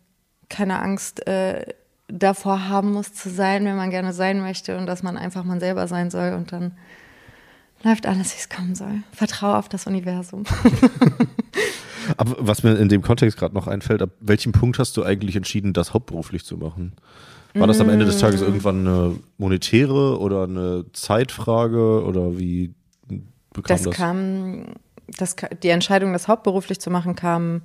keine Angst äh, davor haben muss zu sein, wenn man gerne sein möchte. Und dass man einfach man selber sein soll. Und dann läuft alles, wie es kommen soll. Vertraue auf das Universum. <laughs> Aber was mir in dem Kontext gerade noch einfällt, ab welchem Punkt hast du eigentlich entschieden, das hauptberuflich zu machen? War das am Ende des Mm. Tages irgendwann eine monetäre oder eine Zeitfrage oder wie bekam Das das? kam, das, die Entscheidung, das hauptberuflich zu machen, kam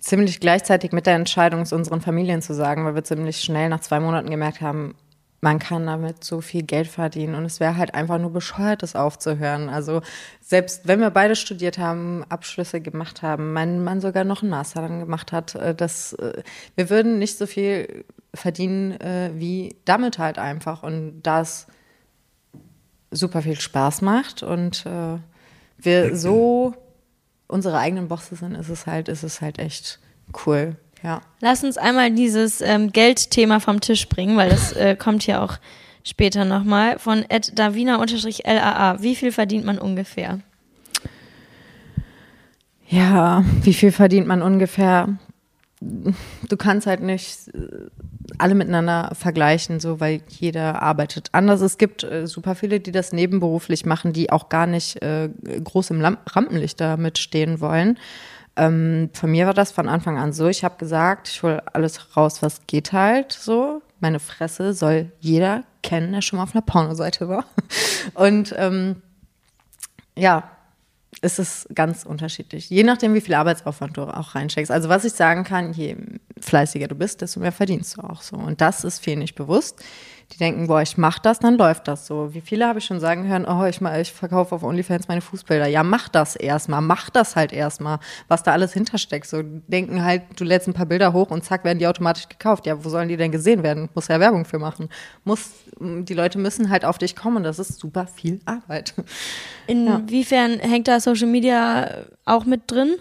ziemlich gleichzeitig mit der Entscheidung, es unseren Familien zu sagen, weil wir ziemlich schnell nach zwei Monaten gemerkt haben, man kann damit so viel Geld verdienen und es wäre halt einfach nur bescheuert, das aufzuhören. Also selbst wenn wir beide studiert haben, Abschlüsse gemacht haben, mein Mann sogar noch einen Master dann gemacht hat, äh, das, äh, wir würden nicht so viel verdienen äh, wie damit halt einfach. Und das super viel Spaß macht und wir so unsere eigenen Bosse sind, ist es halt, ist es halt echt cool. Ja. Lass uns einmal dieses ähm, Geldthema vom Tisch bringen, weil das äh, kommt hier auch später nochmal. Von Ed Davina-LAA. Wie viel verdient man ungefähr? Ja, wie viel verdient man ungefähr? Du kannst halt nicht äh, alle miteinander vergleichen, so weil jeder arbeitet anders. Es gibt äh, super viele, die das nebenberuflich machen, die auch gar nicht äh, groß im Lam Rampenlicht damit stehen wollen. Ähm, von mir war das von Anfang an so. Ich habe gesagt, ich hole alles raus, was geht halt so. Meine Fresse soll jeder kennen, der schon mal auf einer Pornoseite war. <laughs> Und ähm, ja, es ist ganz unterschiedlich. Je nachdem, wie viel Arbeitsaufwand du auch reinsteckst. Also was ich sagen kann, je fleißiger du bist, desto mehr verdienst du auch so. Und das ist vielen nicht bewusst. Die denken, boah, ich mach das, dann läuft das so. Wie viele habe ich schon sagen hören, oh, ich, mal, ich verkaufe auf OnlyFans meine Fußbilder. Ja, mach das erstmal, mach das halt erstmal, was da alles hintersteckt. So denken halt, du lädst ein paar Bilder hoch und zack, werden die automatisch gekauft. Ja, wo sollen die denn gesehen werden? Muss ja Werbung für machen. Muss, die Leute müssen halt auf dich kommen das ist super viel Arbeit. Inwiefern hängt da Social Media auch mit drin?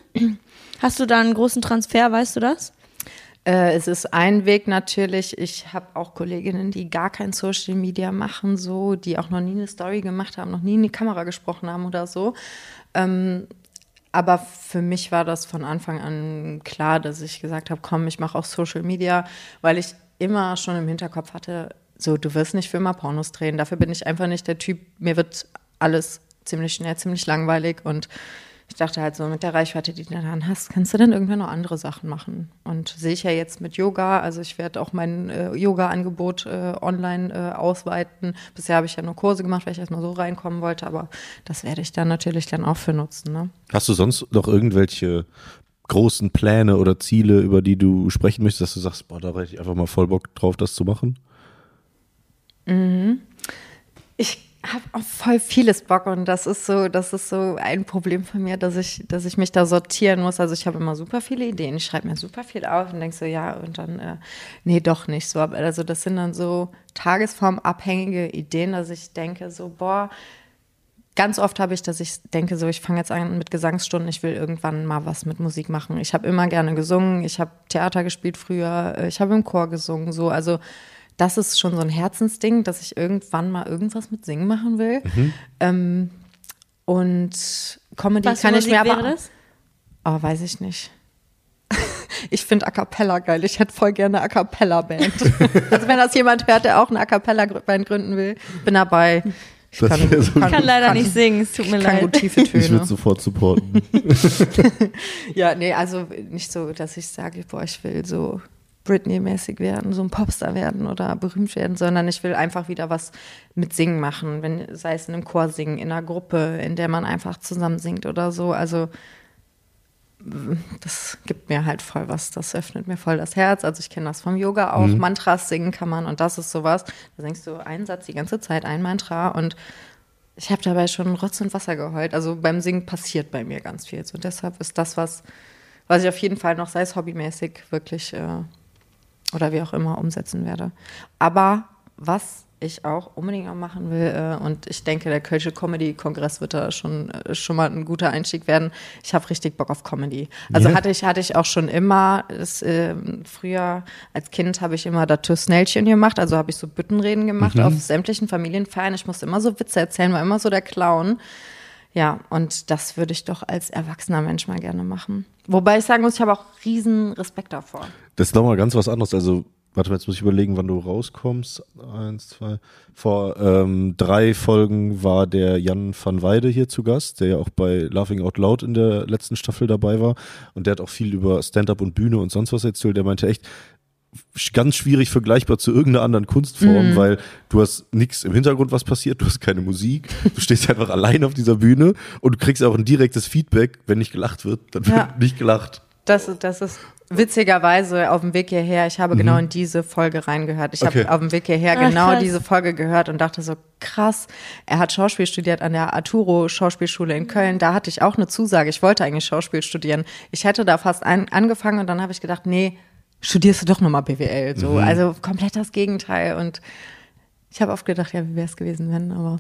Hast du da einen großen Transfer, weißt du das? Äh, es ist ein Weg natürlich. Ich habe auch Kolleginnen, die gar kein Social Media machen, so, die auch noch nie eine Story gemacht haben, noch nie in die Kamera gesprochen haben oder so. Ähm, aber für mich war das von Anfang an klar, dass ich gesagt habe, komm, ich mache auch Social Media, weil ich immer schon im Hinterkopf hatte, so, du wirst nicht für immer Pornos drehen. Dafür bin ich einfach nicht der Typ, mir wird alles ziemlich schnell, ziemlich langweilig und ich dachte halt so, mit der Reichweite, die du dann hast, kannst du dann irgendwann noch andere Sachen machen. Und sehe ich ja jetzt mit Yoga, also ich werde auch mein äh, Yoga-Angebot äh, online äh, ausweiten. Bisher habe ich ja nur Kurse gemacht, weil ich erstmal so reinkommen wollte, aber das werde ich dann natürlich dann auch für nutzen. Ne? Hast du sonst noch irgendwelche großen Pläne oder Ziele, über die du sprechen möchtest, dass du sagst, boah, da hätte ich einfach mal voll Bock drauf, das zu machen? Ich habe auf voll vieles Bock und das ist so, das ist so ein Problem von mir, dass ich, dass ich mich da sortieren muss. Also ich habe immer super viele Ideen, ich schreibe mir super viel auf und denke so, ja, und dann, äh, nee, doch nicht so. Also das sind dann so tagesformabhängige Ideen, dass ich denke so, boah, ganz oft habe ich, dass ich denke, so, ich fange jetzt an mit Gesangsstunden, ich will irgendwann mal was mit Musik machen. Ich habe immer gerne gesungen, ich habe Theater gespielt früher, äh, ich habe im Chor gesungen, so, also das ist schon so ein Herzensding, dass ich irgendwann mal irgendwas mit Singen machen will. Ähm, und Comedy Was kann ich mir aber. das? Oh, weiß ich nicht. <laughs> Ich finde A Cappella geil. Ich hätte voll gerne eine A Cappella-Band. <laughs> also wenn das jemand hört, der auch eine A Cappella-Band gründen will, bin dabei. Ich wär so Ich kann leider nicht singen, es tut mir ich kann leid. gut tiefe <laughs> Ich würde Töne. sofort supporten. Ja, nee, also nicht so, dass ich sage, boah, ich will so Britney-mäßig werden, so ein Popstar werden oder berühmt werden, sondern ich will einfach wieder was mit Singen machen, wenn, sei es in einem Chor singen, in einer Gruppe, in der man einfach zusammen singt oder so. Also das gibt mir halt voll was, das öffnet mir voll das Herz. Also ich kenne das vom Yoga auch, Mantras singen kann man und das ist sowas. Da singst du einen Satz die ganze Zeit, ein Mantra und ich habe dabei schon Rotz und Wasser geheult. Also beim Singen passiert bei mir ganz viel. Und deshalb ist das was, was ich auf jeden Fall noch, sei es hobbymäßig, wirklich äh, oder wie auch immer umsetzen werde. Aber was ich auch unbedingt noch machen will, äh, und ich denke, der Kölsche Comedy-Kongress wird da schon, äh, schon mal ein guter Einstieg werden. Ich habe richtig Bock auf Comedy. Also Ja. hatte ich, hatte ich auch schon immer, das, ähm, früher als Kind habe ich immer das Snellchen gemacht, also habe ich so Büttenreden gemacht auf sämtlichen Familienfeiern. Ich musste immer so Witze erzählen, war immer so der Clown. Ja, und das würde ich doch als erwachsener Mensch mal gerne machen. Wobei ich sagen muss, ich habe auch riesen Respekt davor. Das ist nochmal ganz was anderes. Also warte mal, jetzt muss ich überlegen, wann du rauskommst. Eins, zwei. Vor ähm, drei Folgen war der Jan van Weide hier zu Gast, der ja auch bei Laughing Out Loud in der letzten Staffel dabei war. Und der hat auch viel über Stand-up und Bühne und sonst was erzählt. Der meinte echt, ganz schwierig vergleichbar zu irgendeiner anderen Kunstform, weil du hast nichts im Hintergrund, was passiert, du hast keine Musik, du stehst einfach allein auf dieser Bühne und du kriegst auch ein direktes Feedback, wenn nicht gelacht wird, dann Ja. wird <laughs> nicht gelacht. Das, ist- das ist witzigerweise auf dem Weg hierher, ich habe genau in diese Folge reingehört. Ich Okay. habe auf dem Weg hierher Ach, genau krass. diese Folge gehört und dachte so, krass, er hat Schauspiel studiert an der Arturo Schauspielschule in Köln. Da hatte ich auch eine Zusage. Ich wollte eigentlich Schauspiel studieren. Ich hätte da fast ein, angefangen und dann habe ich gedacht, nee, studierst du doch nochmal BWL. So, also komplett das Gegenteil. Und ich habe oft gedacht, ja, wie wäre es gewesen, wenn, aber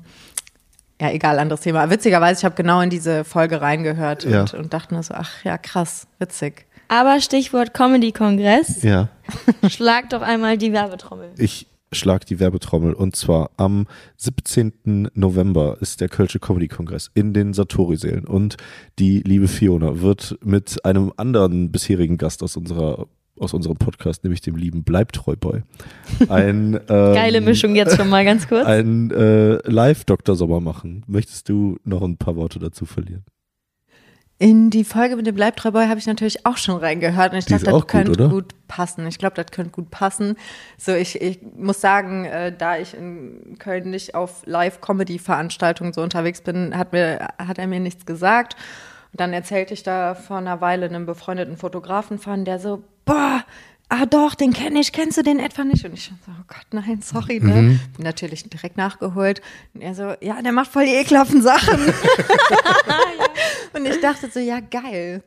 ja, egal, anderes Thema. Witzigerweise, ich habe genau in diese Folge reingehört Ja. und, und dachte mir so, ach ja, krass, witzig. Aber Stichwort Comedy-Kongress. Ja. <laughs> Schlag doch einmal die Werbetrommel. Ich schlag die Werbetrommel und zwar am 17. November ist der Kölsche Comedy Kongress in den Satori-Sälen und die liebe Fiona wird mit einem anderen bisherigen Gast aus unserer aus unserem Podcast, nämlich dem lieben Bleibtreu-Boy. Ein, <laughs> ähm, Geile Mischung jetzt schon mal ganz kurz. Ein äh, Live-Dr. Sommer machen. Möchtest du noch ein paar Worte dazu verlieren? In die Folge mit dem Bleibtreuboy habe ich natürlich auch schon reingehört und ich Die ist dachte, auch das könnte gut, oder? gut passen. Ich glaube, das könnte gut passen. So, ich, ich muss sagen, äh, da ich in Köln nicht auf Live-Comedy-Veranstaltungen so unterwegs bin, hat, mir, hat er mir nichts gesagt. Und dann erzählte ich da vor einer Weile einem befreundeten Fotografen von, der so, boah, ah doch, den kenne ich, kennst du den etwa nicht? Und ich so, oh Gott, nein, sorry, ne? Mhm. Bin natürlich direkt nachgeholt. Und er so, ja, der macht voll die ekelhaften Sachen. <laughs> Und ich dachte so, ja, geil.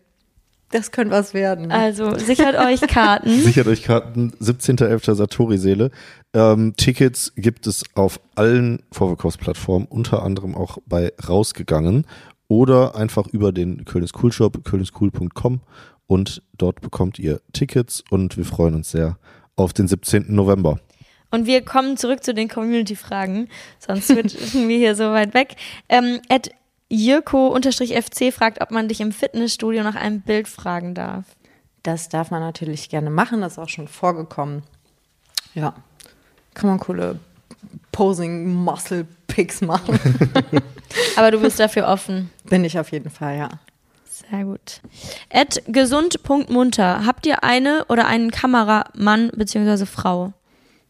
Das könnte was werden. Also sichert euch Karten. Sichert euch Karten, 17.11. Satori-Seele. Ähm, Tickets gibt es auf allen Vorverkaufsplattformen, unter anderem auch bei Rausgegangen oder einfach über den Kölnis Cool Shop, kölniscool.com und dort bekommt ihr Tickets und wir freuen uns sehr auf den 17. November. Und wir kommen zurück zu den Community-Fragen, sonst switchen <laughs> wir hier so weit weg. Ähm, Ed Jirko-FC fragt, ob man dich im Fitnessstudio nach einem Bild fragen darf. Das darf man natürlich gerne machen, das ist auch schon vorgekommen. Ja, kann man coole Posing-Muscle-Pics machen. <laughs> Aber du bist dafür offen. Bin ich auf jeden Fall, ja. Sehr gut. Ed gesund.munter. Habt ihr eine oder einen Kameramann bzw. Frau?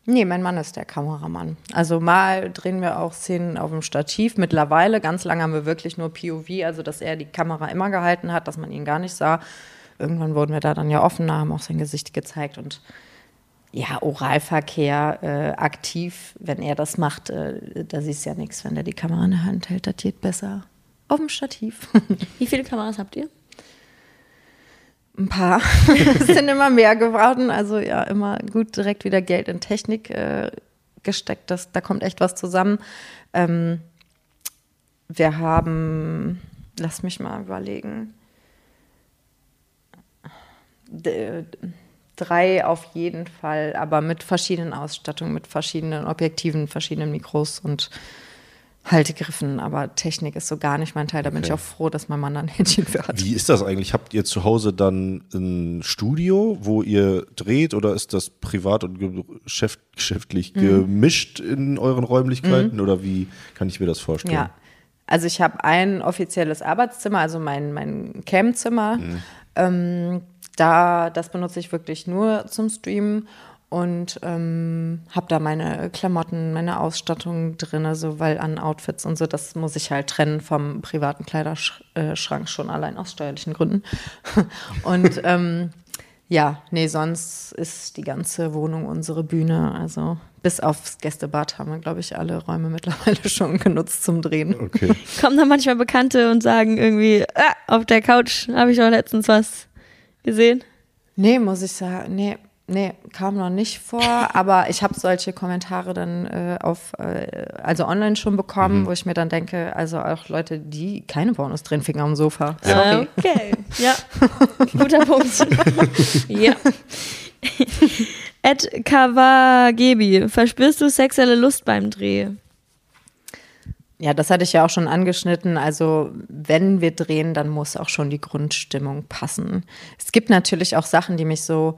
Nee, mein Mann ist der Kameramann. Also mal drehen wir auch Szenen auf dem Stativ. Mittlerweile, ganz lange haben wir wirklich nur POV, also dass er die Kamera immer gehalten hat, dass man ihn gar nicht sah. Irgendwann wurden wir da dann ja offener, haben auch sein Gesicht gezeigt und ja, Oralverkehr äh, aktiv, wenn er das macht, äh, da siehst du ja nichts. Wenn er die Kamera in der Hand hält, das geht besser auf dem Stativ. <laughs> Wie viele Kameras habt ihr? Ein paar. <laughs> es sind immer mehr geworden. Also ja, immer gut direkt wieder Geld in Technik äh, gesteckt. Das, da kommt echt was zusammen. Ähm, wir haben, lass mich mal überlegen, D drei auf jeden Fall, aber mit verschiedenen Ausstattungen, mit verschiedenen Objektiven, verschiedenen Mikros und Haltegriffen. Aber Technik ist so gar nicht mein Teil. Da bin Okay. ich auch froh, dass mein Mann da ein <laughs> Händchen für hat. Wie ist das eigentlich? Habt ihr zu Hause dann ein Studio, wo ihr dreht oder ist das privat und geschäft, geschäftlich gemischt in euren Räumlichkeiten oder wie kann ich mir das vorstellen? Ja. Also ich habe ein offizielles Arbeitszimmer, also mein, mein Cam-Zimmer. Ähm, da, das benutze ich wirklich nur zum Streamen und ähm, habe da meine Klamotten, meine Ausstattung drin, also weil an Outfits und so, das muss ich halt trennen vom privaten Kleiderschrank schon allein aus steuerlichen Gründen. <laughs> und ähm, ja, nee, sonst ist die ganze Wohnung unsere Bühne. Also bis aufs Gästebad haben wir, glaube ich, alle Räume mittlerweile <laughs> schon genutzt zum Drehen. Okay. Kommen da manchmal Bekannte und sagen irgendwie, ah, auf der Couch habe ich doch letztens was gesehen. Nee, muss ich sagen, nee, nee, kam noch nicht vor, <laughs> aber ich habe solche Kommentare dann äh, auf, äh, also online schon bekommen, wo ich mir dann denke, also auch Leute, die keine Pornos drehen, Finger am Sofa. Sorry. Okay, ja. <laughs> Guter Punkt. <laughs> ja. Ed Kawagebi, verspürst du sexuelle Lust beim Dreh? Ja, das hatte ich ja auch schon angeschnitten. Also, wenn wir drehen, dann muss auch schon die Grundstimmung passen. Es gibt natürlich auch Sachen, die mich so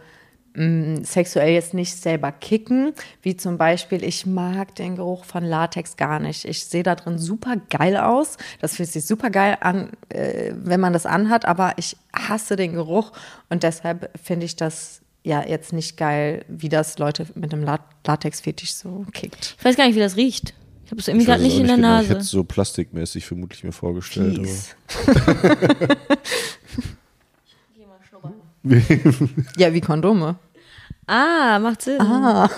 mh, sexuell jetzt nicht selber kicken, wie zum Beispiel, ich mag den Geruch von Latex gar nicht. Ich sehe da drin super geil aus. Das fühlt sich super geil an, äh, wenn man das anhat, aber ich hasse den Geruch und deshalb finde ich das ja jetzt nicht geil, wie das Leute mit einem La Latex-Fetisch so kickt. Ich weiß gar nicht, wie das riecht. Ich habe es irgendwie gerade nicht in der genau. Ich hätte Nase. es so plastikmäßig vermutlich mir vorgestellt. <laughs> Ja, wie Kondome. Ah, macht Sinn. Aber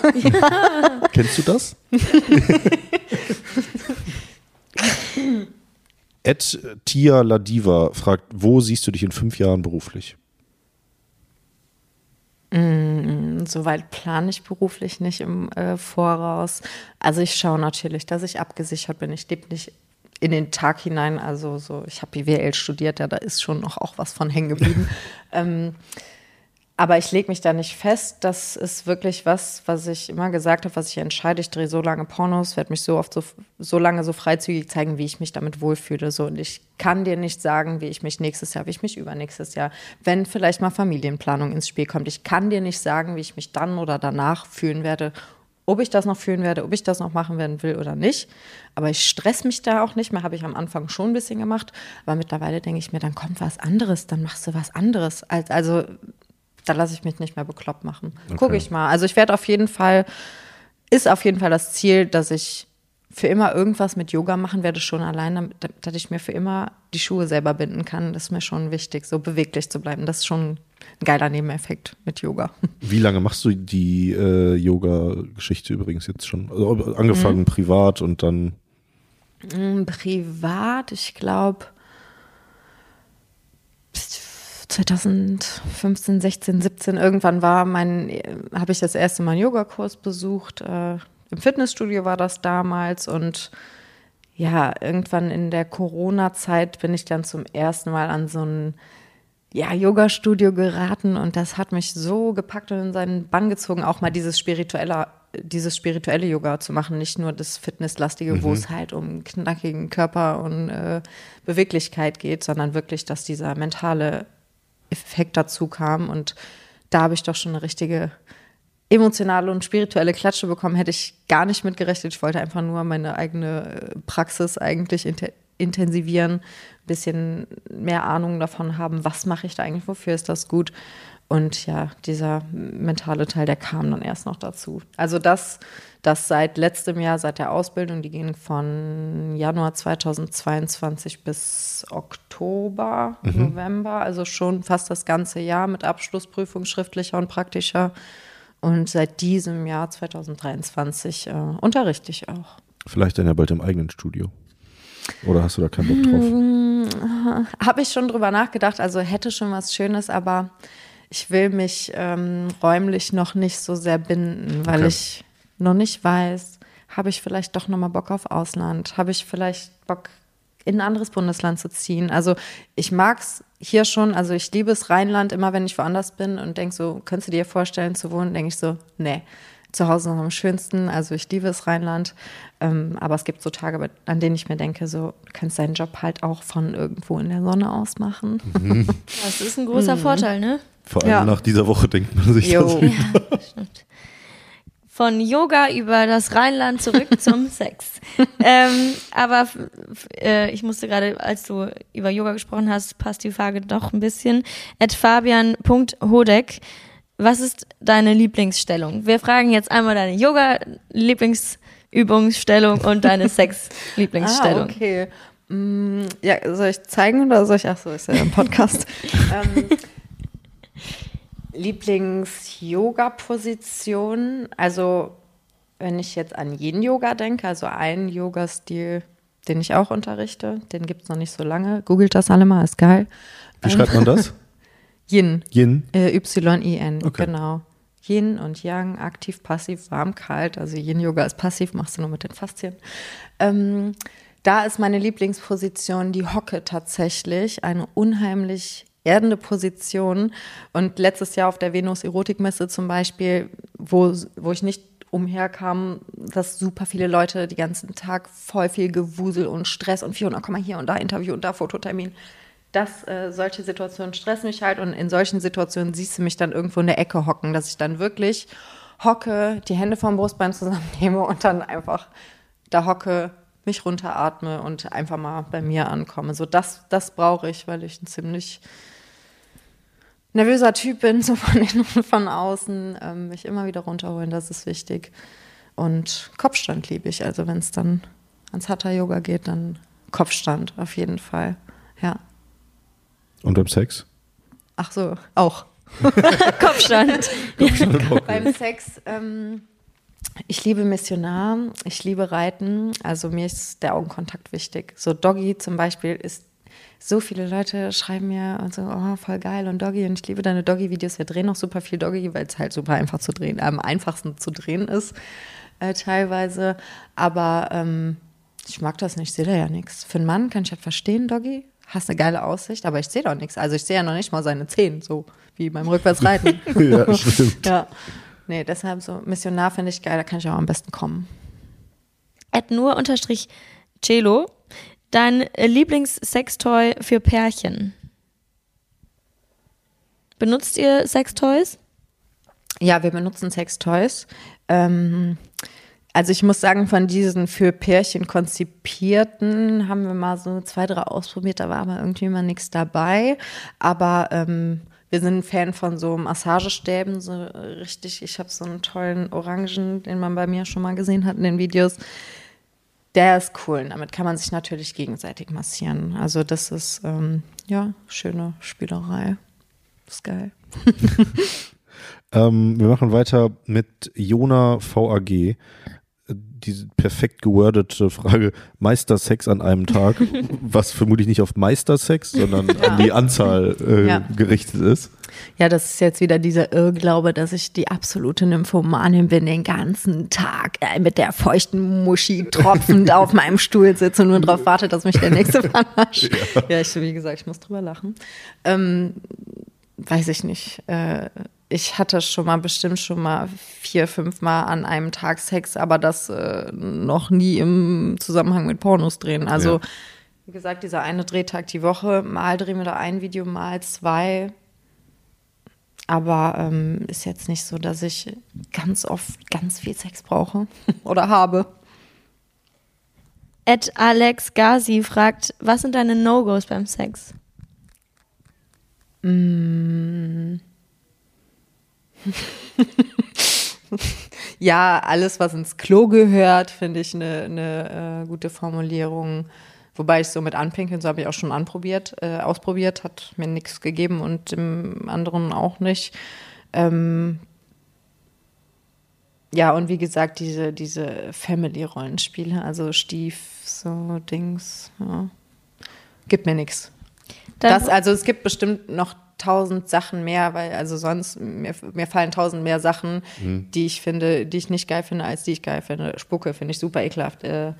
kennst du das? <laughs> Ed Tia Ladiva fragt, wo siehst du dich in fünf Jahren beruflich? Soweit plane ich beruflich nicht im äh, Voraus. Also ich schaue natürlich, dass ich abgesichert bin. Ich lebe nicht in den Tag hinein. Also so, ich habe BWL studiert, ja, da ist schon noch auch was von hängen geblieben. <laughs> ähm, aber ich lege mich da nicht fest. Das ist wirklich was, was ich immer gesagt habe, was ich entscheide. Ich drehe so lange Pornos, werde mich so oft so, so lange so freizügig zeigen, wie ich mich damit wohlfühle. So. Und ich kann dir nicht sagen, wie ich mich nächstes Jahr, wie ich mich übernächstes Jahr, wenn vielleicht mal Familienplanung ins Spiel kommt. Ich kann dir nicht sagen, wie ich mich dann oder danach fühlen werde, ob ich das noch fühlen werde, ob ich das noch machen werden will oder nicht. Aber ich stress mich da auch nicht mehr, habe ich am Anfang schon ein bisschen gemacht. Aber mittlerweile denke ich mir, dann kommt was anderes, dann machst du was anderes. Als- Also da lasse ich mich nicht mehr bekloppt machen. Gucke ich mal. Also ich werde auf jeden Fall, ist auf jeden Fall das Ziel, dass ich für immer irgendwas mit Yoga machen werde, schon allein, damit, dass ich mir für immer die Schuhe selber binden kann. Das ist mir schon wichtig, so beweglich zu bleiben. Das ist schon ein geiler Nebeneffekt mit Yoga. <laughs> Wie lange machst du die äh, Yoga-Geschichte übrigens jetzt schon? Also, angefangen privat und dann Mm, Privat, ich glaube 2015, 16, 17 irgendwann war mein, habe ich das erste Mal einen Yogakurs besucht. Äh, Im Fitnessstudio war das damals. Und ja, irgendwann in der Corona-Zeit bin ich dann zum ersten Mal an so ein ja, Yoga-Studio geraten. Und das hat mich so gepackt und in seinen Bann gezogen, auch mal dieses spirituelle, dieses spirituelle Yoga zu machen, nicht nur das Fitnesslastige, wo es halt um knackigen Körper und äh, Beweglichkeit geht, sondern wirklich, dass dieser mentale Effekt dazu kam und da habe ich doch schon eine richtige emotionale und spirituelle Klatsche bekommen, hätte ich gar nicht mitgerechnet. Ich wollte einfach nur meine eigene äh, Praxis eigentlich inte intensivieren, ein bisschen mehr Ahnung davon haben, was mache ich da eigentlich, wofür ist das gut. Und ja, dieser mentale Teil, der kam dann erst noch dazu. Also das, das seit letztem Jahr, seit der Ausbildung, die ging von Januar 2022 bis Oktober, November, also schon fast das ganze Jahr mit Abschlussprüfung schriftlicher und praktischer. Und seit diesem Jahr 2023 äh, unterrichte ich auch. vielleicht dann ja bald im eigenen Studio. Oder hast du da keinen Bock drauf? <laughs> Habe ich schon drüber nachgedacht, also hätte schon was Schönes, aber ich will mich ähm, räumlich noch nicht so sehr binden, weil Okay. ich noch nicht weiß, habe ich vielleicht doch nochmal Bock auf Ausland? Habe ich vielleicht Bock, in ein anderes Bundesland zu ziehen? Also ich mag es hier schon, also ich liebe es Rheinland, immer wenn ich woanders bin und denke so, könntest du dir vorstellen zu wohnen, denke ich so, nee. Zu Hause noch am schönsten, also ich liebe es Rheinland, ähm, aber es gibt so Tage, an denen ich mir denke, so, du kannst deinen Job halt auch von irgendwo in der Sonne aus machen. <laughs> Das ist ein großer Vorteil, ne? Vor allem Ja. nach dieser Woche denkt man sich Jo. das. <laughs> Von Yoga über das Rheinland zurück <laughs> zum Sex. Ähm, aber äh, ich musste gerade, als du über Yoga gesprochen hast, passt die Frage doch ein bisschen. At fabian.hodek, was ist deine Lieblingsstellung? Wir fragen jetzt einmal deine Yoga-Lieblingsübungsstellung und deine <laughs> Sex-Lieblingsstellung. Ah, okay. Mm, ja, soll ich zeigen oder soll ich? Ach so, ist ja ein Podcast. <laughs> ähm, Lieblings-Yoga-Position. Also, wenn ich jetzt an Yin-Yoga denke, also einen Yoga-Stil, den ich auch unterrichte, den gibt es noch nicht so lange. Googelt das alle mal, ist geil. Wie schreibt man das? <laughs> Yin. Yin? Äh, Y-I-N, Okay. genau. Yin und Yang, aktiv, passiv, warm, kalt. Also Yin-Yoga ist passiv, machst du nur mit den Faszien. Ähm, da ist meine Lieblingsposition die Hocke tatsächlich. Eine unheimlich erdende Position. Und letztes Jahr auf der Venus-Erotikmesse zum Beispiel, wo, wo ich nicht umherkam, dass super viele Leute den ganzen Tag voll viel Gewusel und Stress und 400, komm mal hier und da Interview und da Fototermin das, äh, solche Situationen stressen mich halt und in solchen Situationen siehst du mich dann irgendwo in der Ecke hocken, dass ich dann wirklich hocke, die Hände vom Brustbein zusammennehme und dann einfach da hocke, mich runteratme und einfach mal bei mir ankomme. So das, das brauche ich, weil ich ein ziemlich nervöser Typ bin, <laughs> so von innen und von außen, ähm, mich immer wieder runterholen, das ist wichtig. Und Kopfstand liebe ich. Also wenn es dann ans Hatha Yoga geht, dann Kopfstand auf jeden Fall. Ja. Und beim Sex? Ach so, auch. <laughs> Kopfstand. <laughs> Beim Sex, ähm, ich liebe Missionar, ich liebe Reiten. Also mir ist der Augenkontakt wichtig. So Doggy zum Beispiel ist so viele Leute schreiben mir und so, oh, voll geil und Doggy und ich liebe deine Doggy-Videos. Wir drehen auch super viel Doggy, weil es halt super einfach zu drehen, am einfachsten zu drehen ist äh, teilweise. Aber ähm, ich mag das nicht, ich sehe da ja nichts. Für einen Mann kann ich halt verstehen, Doggy, hast eine geile Aussicht, aber ich sehe doch nichts. Also ich sehe ja noch nicht mal seine Zehen, so wie beim Rückwärtsreiten. <laughs> ja, <laughs> stimmt. ja. Nee, deshalb so Missionar finde ich geil, da kann ich auch am besten kommen. Ed nur unterstrich Celo. Dein Lieblingssextoy für Pärchen. Benutzt ihr Sextoys? Ja, wir benutzen Sextoys. Ähm, also ich muss sagen, von diesen für Pärchen konzipierten haben wir mal so zwei, drei ausprobiert, da war aber irgendwie mal nichts dabei. Aber ähm, wir sind ein Fan von so Massagestäben, so richtig. Ich habe so einen tollen Orangen, den man bei mir schon mal gesehen hat in den Videos. Der ist cool. Damit kann man sich natürlich gegenseitig massieren. Also das ist ähm, ja schöne Spielerei. Ist geil. <laughs> Ähm, wir machen weiter mit Jona VAG. Diese perfekt gewordete Frage, Meistersex an einem Tag, <laughs> was vermutlich nicht auf Meistersex, sondern <laughs> an die Anzahl äh, Ja. gerichtet ist. Ja, das ist jetzt wieder dieser Irrglaube, dass ich die absolute Nymphomanin bin, den ganzen Tag äh, mit der feuchten Muschi tropfend auf meinem Stuhl sitze und nur darauf warte, dass mich der nächste <laughs> verarscht. Ja, ich, wie gesagt, ich muss drüber lachen. Ähm, weiß ich nicht. Äh, ich hatte schon mal bestimmt schon mal vier, fünf Mal an einem Tag Sex, aber das äh, noch nie im Zusammenhang mit Pornos drehen. Also, Ja. wie gesagt, dieser eine Drehtag die Woche, mal drehen wir da ein Video, mal zwei. Aber ähm, ist jetzt nicht so, dass ich ganz oft ganz viel Sex brauche <laughs> oder habe. Ed Alex Gazi fragt, was sind deine No-Gos beim Sex? <laughs> Ja, alles, was ins Klo gehört, finde ich eine, eine äh, gute Formulierung. Wobei ich so mit Anpinkeln, so habe ich auch schon anprobiert, äh, ausprobiert, hat mir nichts gegeben und dem anderen auch nicht. Ähm, ja, und wie gesagt, diese, diese Family-Rollenspiele, also Stief, so Dings, ja. gibt mir nichts. Dann- Das, also es gibt bestimmt noch tausend Sachen mehr, weil also sonst mir, mir fallen tausend mehr Sachen, die ich finde, die ich nicht geil finde, als die ich geil finde. Spucke finde ich super ekelhaft. Äh,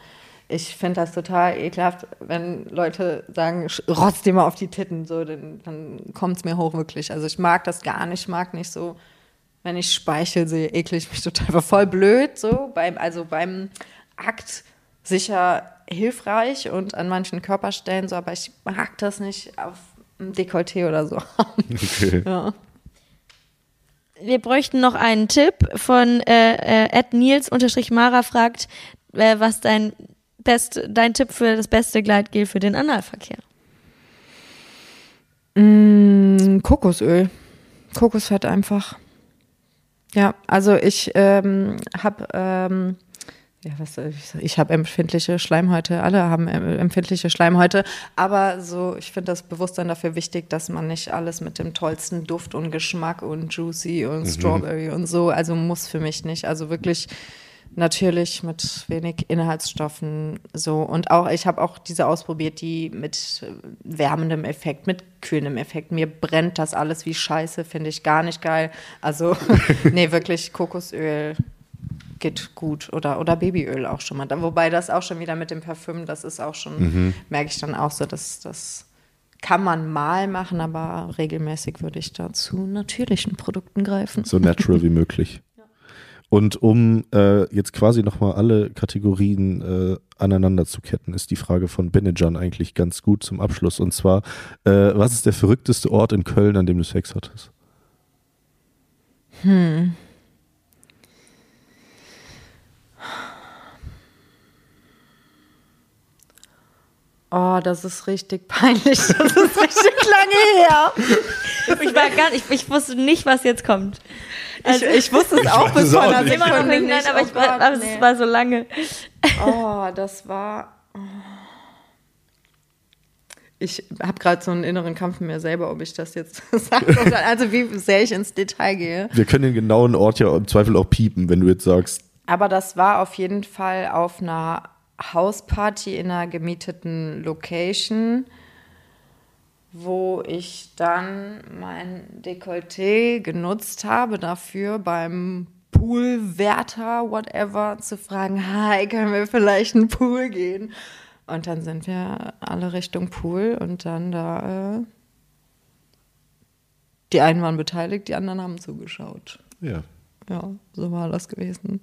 ich finde das total ekelhaft, wenn Leute sagen, rotz dir mal auf die Titten, so, dann, dann kommt es mir hoch wirklich. Also ich mag das gar nicht, ich mag nicht so, wenn ich Speichel sehe, ekle ich mich total. War voll blöd, so, beim, also beim Akt sicher hilfreich und an manchen Körperstellen so, aber ich mag das nicht auf dem Dekolleté oder so. Okay. <laughs> ja. Wir bräuchten noch einen Tipp von äh, äh, Ed Nils unterstrich Mara fragt, äh, was dein best, dein Tipp für das beste Gleitgel für den Analverkehr. Mm, Kokosöl. Kokosfett einfach. Ja, also ich ähm, habe ähm, ja, was ich ich habe empfindliche Schleimhäute, alle haben empfindliche Schleimhäute, aber so, ich finde das Bewusstsein dafür wichtig, dass man nicht alles mit dem tollsten Duft und Geschmack und Juicy und Strawberry und so, also muss für mich nicht. Also wirklich natürlich mit wenig Inhaltsstoffen so und auch ich habe auch diese ausprobiert, die mit äh, wärmendem Effekt, mit kühlendem Effekt. Mir brennt das alles wie Scheiße, finde ich gar nicht geil. Also <laughs> nee, wirklich Kokosöl geht gut oder oder Babyöl auch schon mal. Wobei das auch schon wieder mit dem Parfüm, das ist auch schon merke ich dann auch so, dass das kann man mal machen, aber regelmäßig würde ich da zu natürlichen Produkten greifen. So natural wie möglich. <laughs> Und um äh, jetzt quasi nochmal alle Kategorien äh, aneinander zu ketten, ist die Frage von Benejan eigentlich ganz gut zum Abschluss. Und zwar, äh, was ist der verrückteste Ort in Köln, an dem du Sex hattest? Hm. Oh, das ist richtig peinlich. Das ist richtig lange her. Ich war gar nicht, ich, ich wusste nicht, was jetzt kommt. Also, ich, ich wusste es <laughs> auch weiß bis es vor einer. Immer noch Sekunde nicht, nein, aber, Oh ich, war- Gott, aber nee. es war so lange. Oh, das war. oh. Ich habe gerade so einen inneren Kampf mit mir selber, ob ich das jetzt <laughs> sage. Also wie sehr ich ins Detail gehe. Wir können den genauen Ort ja im Zweifel auch piepen, wenn du jetzt sagst, Aber das war auf jeden Fall auf einer Hausparty in einer gemieteten Location, wo ich dann mein Dekolleté genutzt habe dafür beim Poolwärter, whatever, zu fragen, hi, können wir vielleicht in den Pool gehen? Und dann sind wir alle Richtung Pool und dann da, äh, die einen waren beteiligt, die anderen haben zugeschaut. ja. Ja, so war das gewesen.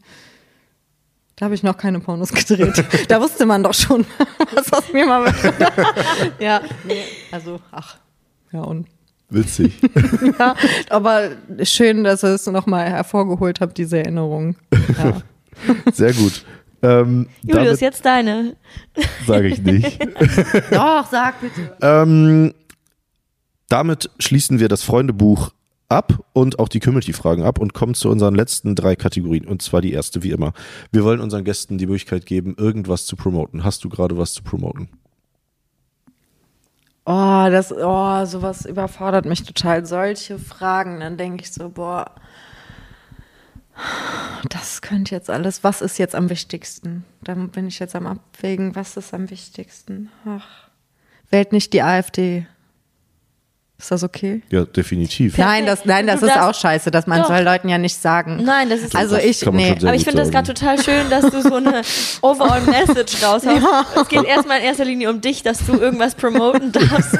Da habe ich noch keine Pornos gedreht. <laughs> da wusste man doch schon, <laughs> was aus mir mal <laughs> wird. ja, nee, also, ach, ja, und. Witzig. Ja, aber schön, dass ihr es nochmal hervorgeholt habt, diese Erinnerung. Ja. Sehr gut. Ähm, Julius, jetzt deine. sage ich nicht. Doch, sag bitte. ähm, damit schließen wir das Freundebuch ab und auch die Community-Fragen ab und kommen zu unseren letzten drei Kategorien. Und zwar die erste, wie immer. Wir wollen unseren Gästen die Möglichkeit geben, irgendwas zu promoten. Hast du gerade was zu promoten? Oh, das, oh, sowas überfordert mich total. Solche Fragen, dann denke ich so, boah, das könnte jetzt alles, was ist jetzt am wichtigsten? Dann bin ich jetzt am Abwägen, was ist am wichtigsten? Ach, wählt nicht die AfD. Ist das okay? Ja, definitiv. Nein, das, nein, das Du ist auch scheiße, dass man Doch. soll Leuten ja nicht sagen. Nein, das ist Also Das ich, nee. Aber ich finde das gerade total schön, dass du so eine <laughs> overall Message raushaust. Es geht erstmal in erster Linie um dich, dass du irgendwas promoten <laughs> darfst.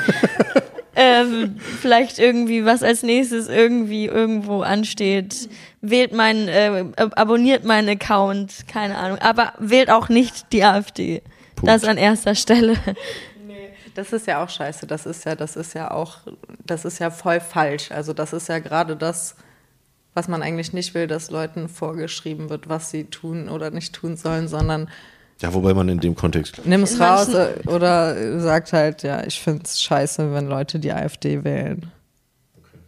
ähm, vielleicht irgendwie, was als nächstes irgendwie irgendwo ansteht. Wählt meinen, äh, ab- abonniert meinen Account, keine Ahnung. Aber wählt auch nicht die AfD. Das an erster Stelle. Das ist ja auch scheiße. Das ist ja, das ist ja auch, das ist ja voll falsch. Also das ist ja gerade das, was man eigentlich nicht will, dass Leuten vorgeschrieben wird, was sie tun oder nicht tun sollen, sondern Ja, wobei man in dem Kontext. nimm es raus oder sagt halt, ja, ich finde es scheiße, wenn Leute die AfD wählen.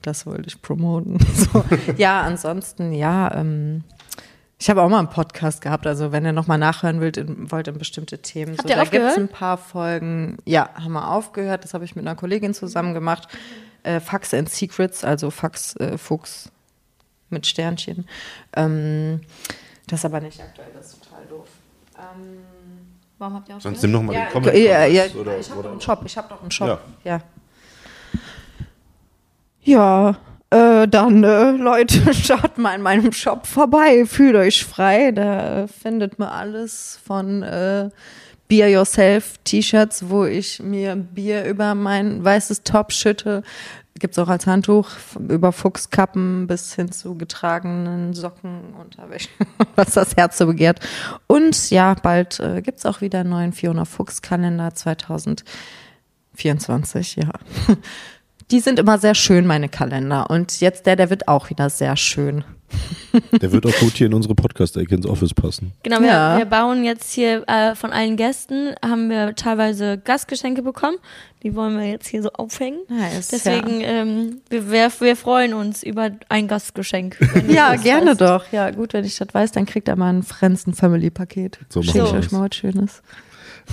Das wollte ich promoten. <laughs> So. Ja, ansonsten, ja, ähm, ich habe auch mal einen Podcast gehabt, also wenn ihr nochmal nachhören wollt in, wollt in bestimmte Themen. Habt so, ihr da gibt es aufgehört? ein paar Folgen. Ja, haben wir aufgehört. Das habe ich mit einer Kollegin zusammen gemacht. Äh, Fax and Secrets, also Fax äh, Fuchs mit Sternchen. Ähm, das ist aber nicht aktuell, das ist total doof. Ähm, Warum habt ihr Sonst nimm noch mal ja, den Comment. ja, ja, oder, ich habe oder doch einen Shop, ich habe doch einen Shop. Ja. Ja. Ja, äh, dann äh, Leute, <laughs> schaut mal in meinem Shop vorbei, fühlt euch frei. Da äh, findet man alles von äh, Beer Yourself T-Shirts, wo ich mir Bier über mein weißes Top schütte. Gibt's auch als Handtuch, über Fuchskappen bis hin zu getragenen Socken, Unterwäsche, <laughs> was das Herz so begehrt. Und ja, bald äh, gibt's auch wieder einen neuen Fiona Fuchs Kalender 2024, ja. <laughs> Die sind immer sehr schön, meine Kalender. Und jetzt der, der wird auch wieder sehr schön. <laughs> Der wird auch gut hier in unsere Podcast-Ecke ins Office passen. Genau, wir, Ja. wir bauen jetzt hier äh, von allen Gästen, haben wir teilweise Gastgeschenke bekommen. Die wollen wir jetzt hier so aufhängen. Nice, Deswegen, ähm, wir, wir, wir freuen uns über ein Gastgeschenk. <laughs> Ja, gerne hast. doch. Ja, gut, wenn ich das weiß, dann kriegt er mal ein Friends and Family Paket. So Schenkt wir euch das. mal was Schönes.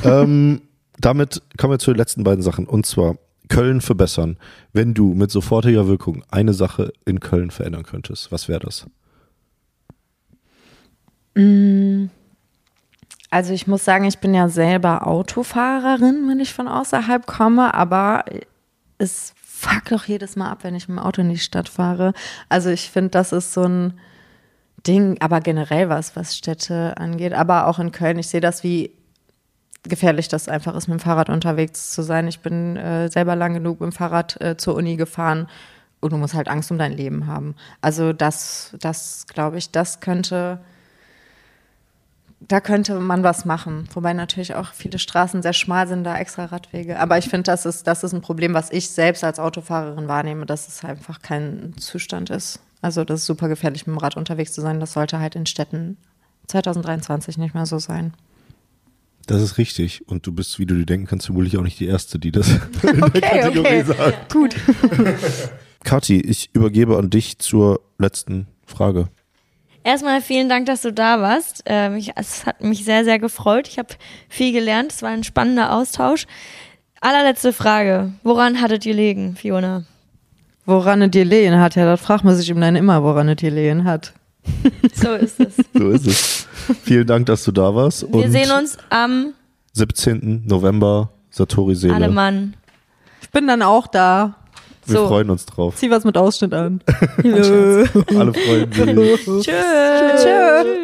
ähm, damit kommen wir zu den letzten beiden Sachen. Und zwar Köln verbessern. Wenn du mit sofortiger Wirkung eine Sache in Köln verändern könntest, was wäre das? Also ich muss sagen, ich bin ja selber Autofahrerin, wenn ich von außerhalb komme, aber es fuckt doch jedes Mal ab, wenn ich mit dem Auto in die Stadt fahre. Also ich finde, das ist so ein Ding, aber generell was, was Städte angeht, aber auch in Köln. Ich sehe das, wie gefährlich das einfach ist, mit dem Fahrrad unterwegs zu sein. Ich bin äh, selber lang genug mit dem Fahrrad äh, zur Uni gefahren und du musst halt Angst um dein Leben haben. Also das, das glaube ich, das könnte, da könnte man was machen. Wobei natürlich auch viele Straßen sehr schmal sind, da extra Radwege. Aber ich finde, das ist, das ist ein Problem, was ich selbst als Autofahrerin wahrnehme, dass es einfach kein Zustand ist. Also das ist super gefährlich, mit dem Rad unterwegs zu sein. Das sollte halt in Städten 2023 nicht mehr so sein. Das ist richtig. Und du bist, wie du dir denken kannst, vermutlich auch nicht die Erste, die das <laughs> in der Okay, Kategorie okay. sagt. <laughs> Gut. <laughs> Kathi, ich übergebe an dich zur letzten Frage. Erstmal vielen Dank, dass du da warst. Ähm, ich, es hat mich sehr, sehr gefreut. Ich habe viel gelernt. Es war ein spannender Austausch. Allerletzte Frage. Woran hattet ihr legen, Fiona? Woran es dir lehen hat, ja, das fragt man sich im Nein immer, woran es dir lehen hat. So ist es. So ist es. Vielen Dank, dass du da warst. Wir und sehen uns am 17. November, Satori Seele. Alemann. Ich bin dann auch da. Wir So. freuen uns drauf. Zieh was mit Ausschnitt an. <laughs> Alle freuen sich. <laughs> Tschüss. Tschö.